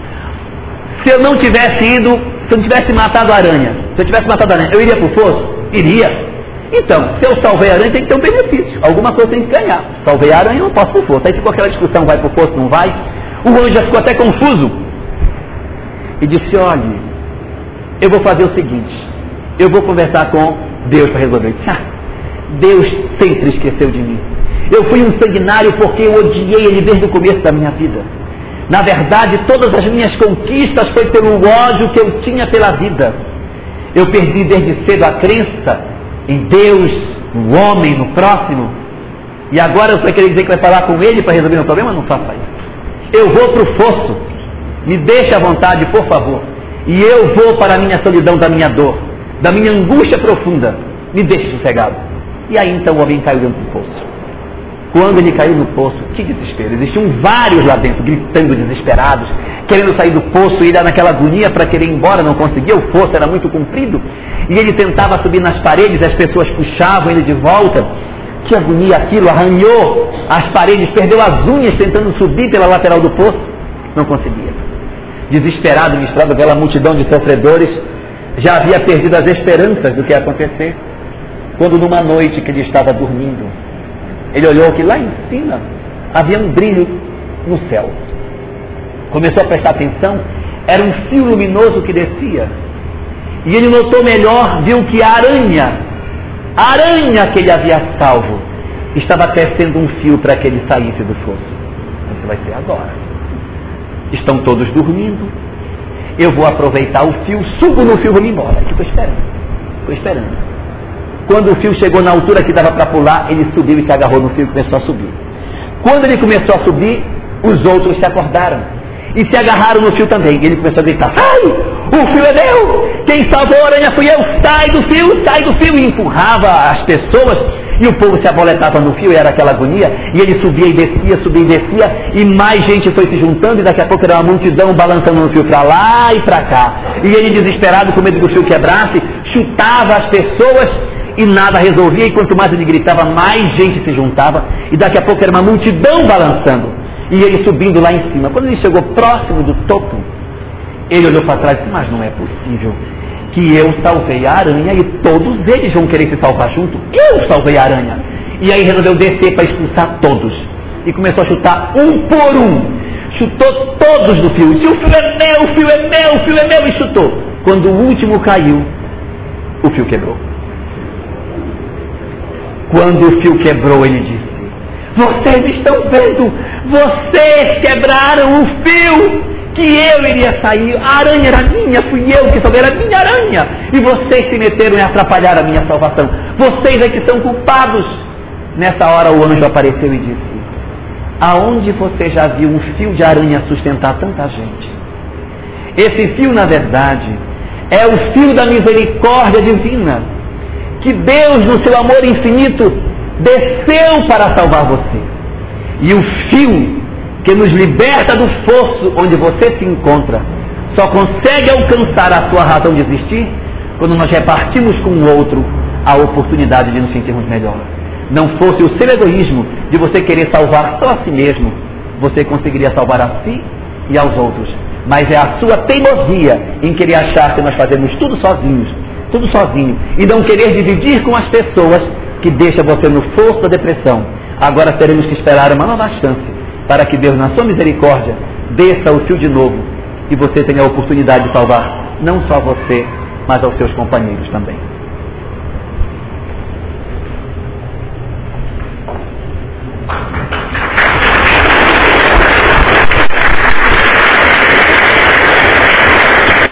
Se eu não tivesse ido, se eu tivesse matado a aranha, se eu tivesse matado a aranha, eu iria para o fosso? Iria. Então, se eu salvei a aranha, tem que ter um benefício. Alguma coisa tem que ganhar. Salvei a aranha, não posso para o fosso. Aí ficou aquela discussão, vai para o fosso, não vai. O anjo já ficou até confuso. E disse, olhe, eu vou fazer o seguinte. Eu vou conversar com Deus para resolver. Disse, ah, Deus sempre esqueceu de mim. Eu fui um sanguinário porque eu odiei ele desde o começo da minha vida. Na verdade, todas as minhas conquistas foi pelo ódio que eu tinha pela vida. Eu perdi desde cedo a crença em Deus, no homem, no próximo, e agora você quer dizer que vai falar com ele para resolver meu problema? Não faça isso. Eu vou para o fosso, me deixe à vontade, por favor, e eu vou para a minha solidão, da minha dor, da minha angústia profunda, me deixe sossegado. E aí então o homem caiu dentro do poço. Quando ele caiu no poço, que desespero! Existiam vários lá dentro, gritando desesperados, querendo sair do poço, e ele naquela agonia para querer ir embora, não conseguia, o fosso era muito comprido, e ele tentava subir nas paredes, as pessoas puxavam ele de volta. Que agonia aquilo, arranhou as paredes, perdeu as unhas tentando subir pela lateral do poço, não conseguia. Desesperado, misturado pela multidão de sofredores, já havia perdido as esperanças do que ia acontecer, quando numa noite que ele estava dormindo, ele olhou que lá em cima havia um brilho no céu. Começou a prestar atenção, era um fio luminoso que descia. E ele notou melhor, viu que a aranha, a aranha que ele havia salvo, estava tecendo um fio para que ele saísse do fosso. Isso vai ser agora. Estão todos dormindo. Eu vou aproveitar o fio, subo no fio e vou me embora. Estou esperando. Estou esperando. Quando o fio chegou na altura que dava para pular, ele subiu e se agarrou no fio e começou a subir. Quando ele começou a subir, os outros se acordaram e se agarraram no fio também. Ele começou a gritar: Sai! O fio é meu! Quem salvou a aranha fui eu! Sai do fio! Sai do fio! E empurrava as pessoas e o povo se aboletava no fio e era aquela agonia. E ele subia e descia, subia e descia. E mais gente foi se juntando e daqui a pouco era uma multidão balançando no fio para lá e para cá. E ele desesperado com medo que o fio quebrasse, chutava as pessoas e nada resolvia, e quanto mais ele gritava, mais gente se juntava, e daqui a pouco era uma multidão balançando, e ele subindo lá em cima. Quando ele chegou próximo do topo, ele olhou para trás e disse, mas não é possível que eu salvei a aranha e todos eles vão querer se salvar junto. Eu salvei a aranha. E aí resolveu descer para expulsar todos. E começou a chutar um por um. Chutou todos do fio. Disse, o fio é meu, o fio é meu, o fio é meu. E chutou. Quando o último caiu, o fio quebrou. Quando o fio quebrou, ele disse: Vocês estão vendo? Vocês quebraram o fio que eu iria sair. A aranha era minha, fui eu que salvei, era minha aranha. E vocês se meteram em atrapalhar a minha salvação. Vocês é que são culpados. Nessa hora o anjo apareceu e disse: Aonde você já viu um fio de aranha sustentar tanta gente? Esse fio, na verdade, é o fio da misericórdia divina que Deus, no seu amor infinito, desceu para salvar você. E o fio que nos liberta do fosso onde você se encontra só consegue alcançar a sua razão de existir quando nós repartimos com o outro a oportunidade de nos sentirmos melhor. Não fosse o seu egoísmo de você querer salvar só a si mesmo, você conseguiria salvar a si e aos outros. mas é a sua teimosia em querer achar que nós fazemos tudo sozinhos, tudo sozinho, e não querer dividir com as pessoas que deixa você no fosso da depressão. Agora teremos que esperar uma nova chance para que Deus, na sua misericórdia, desça o fio de novo e você tenha a oportunidade de salvar não só você, mas aos seus companheiros também.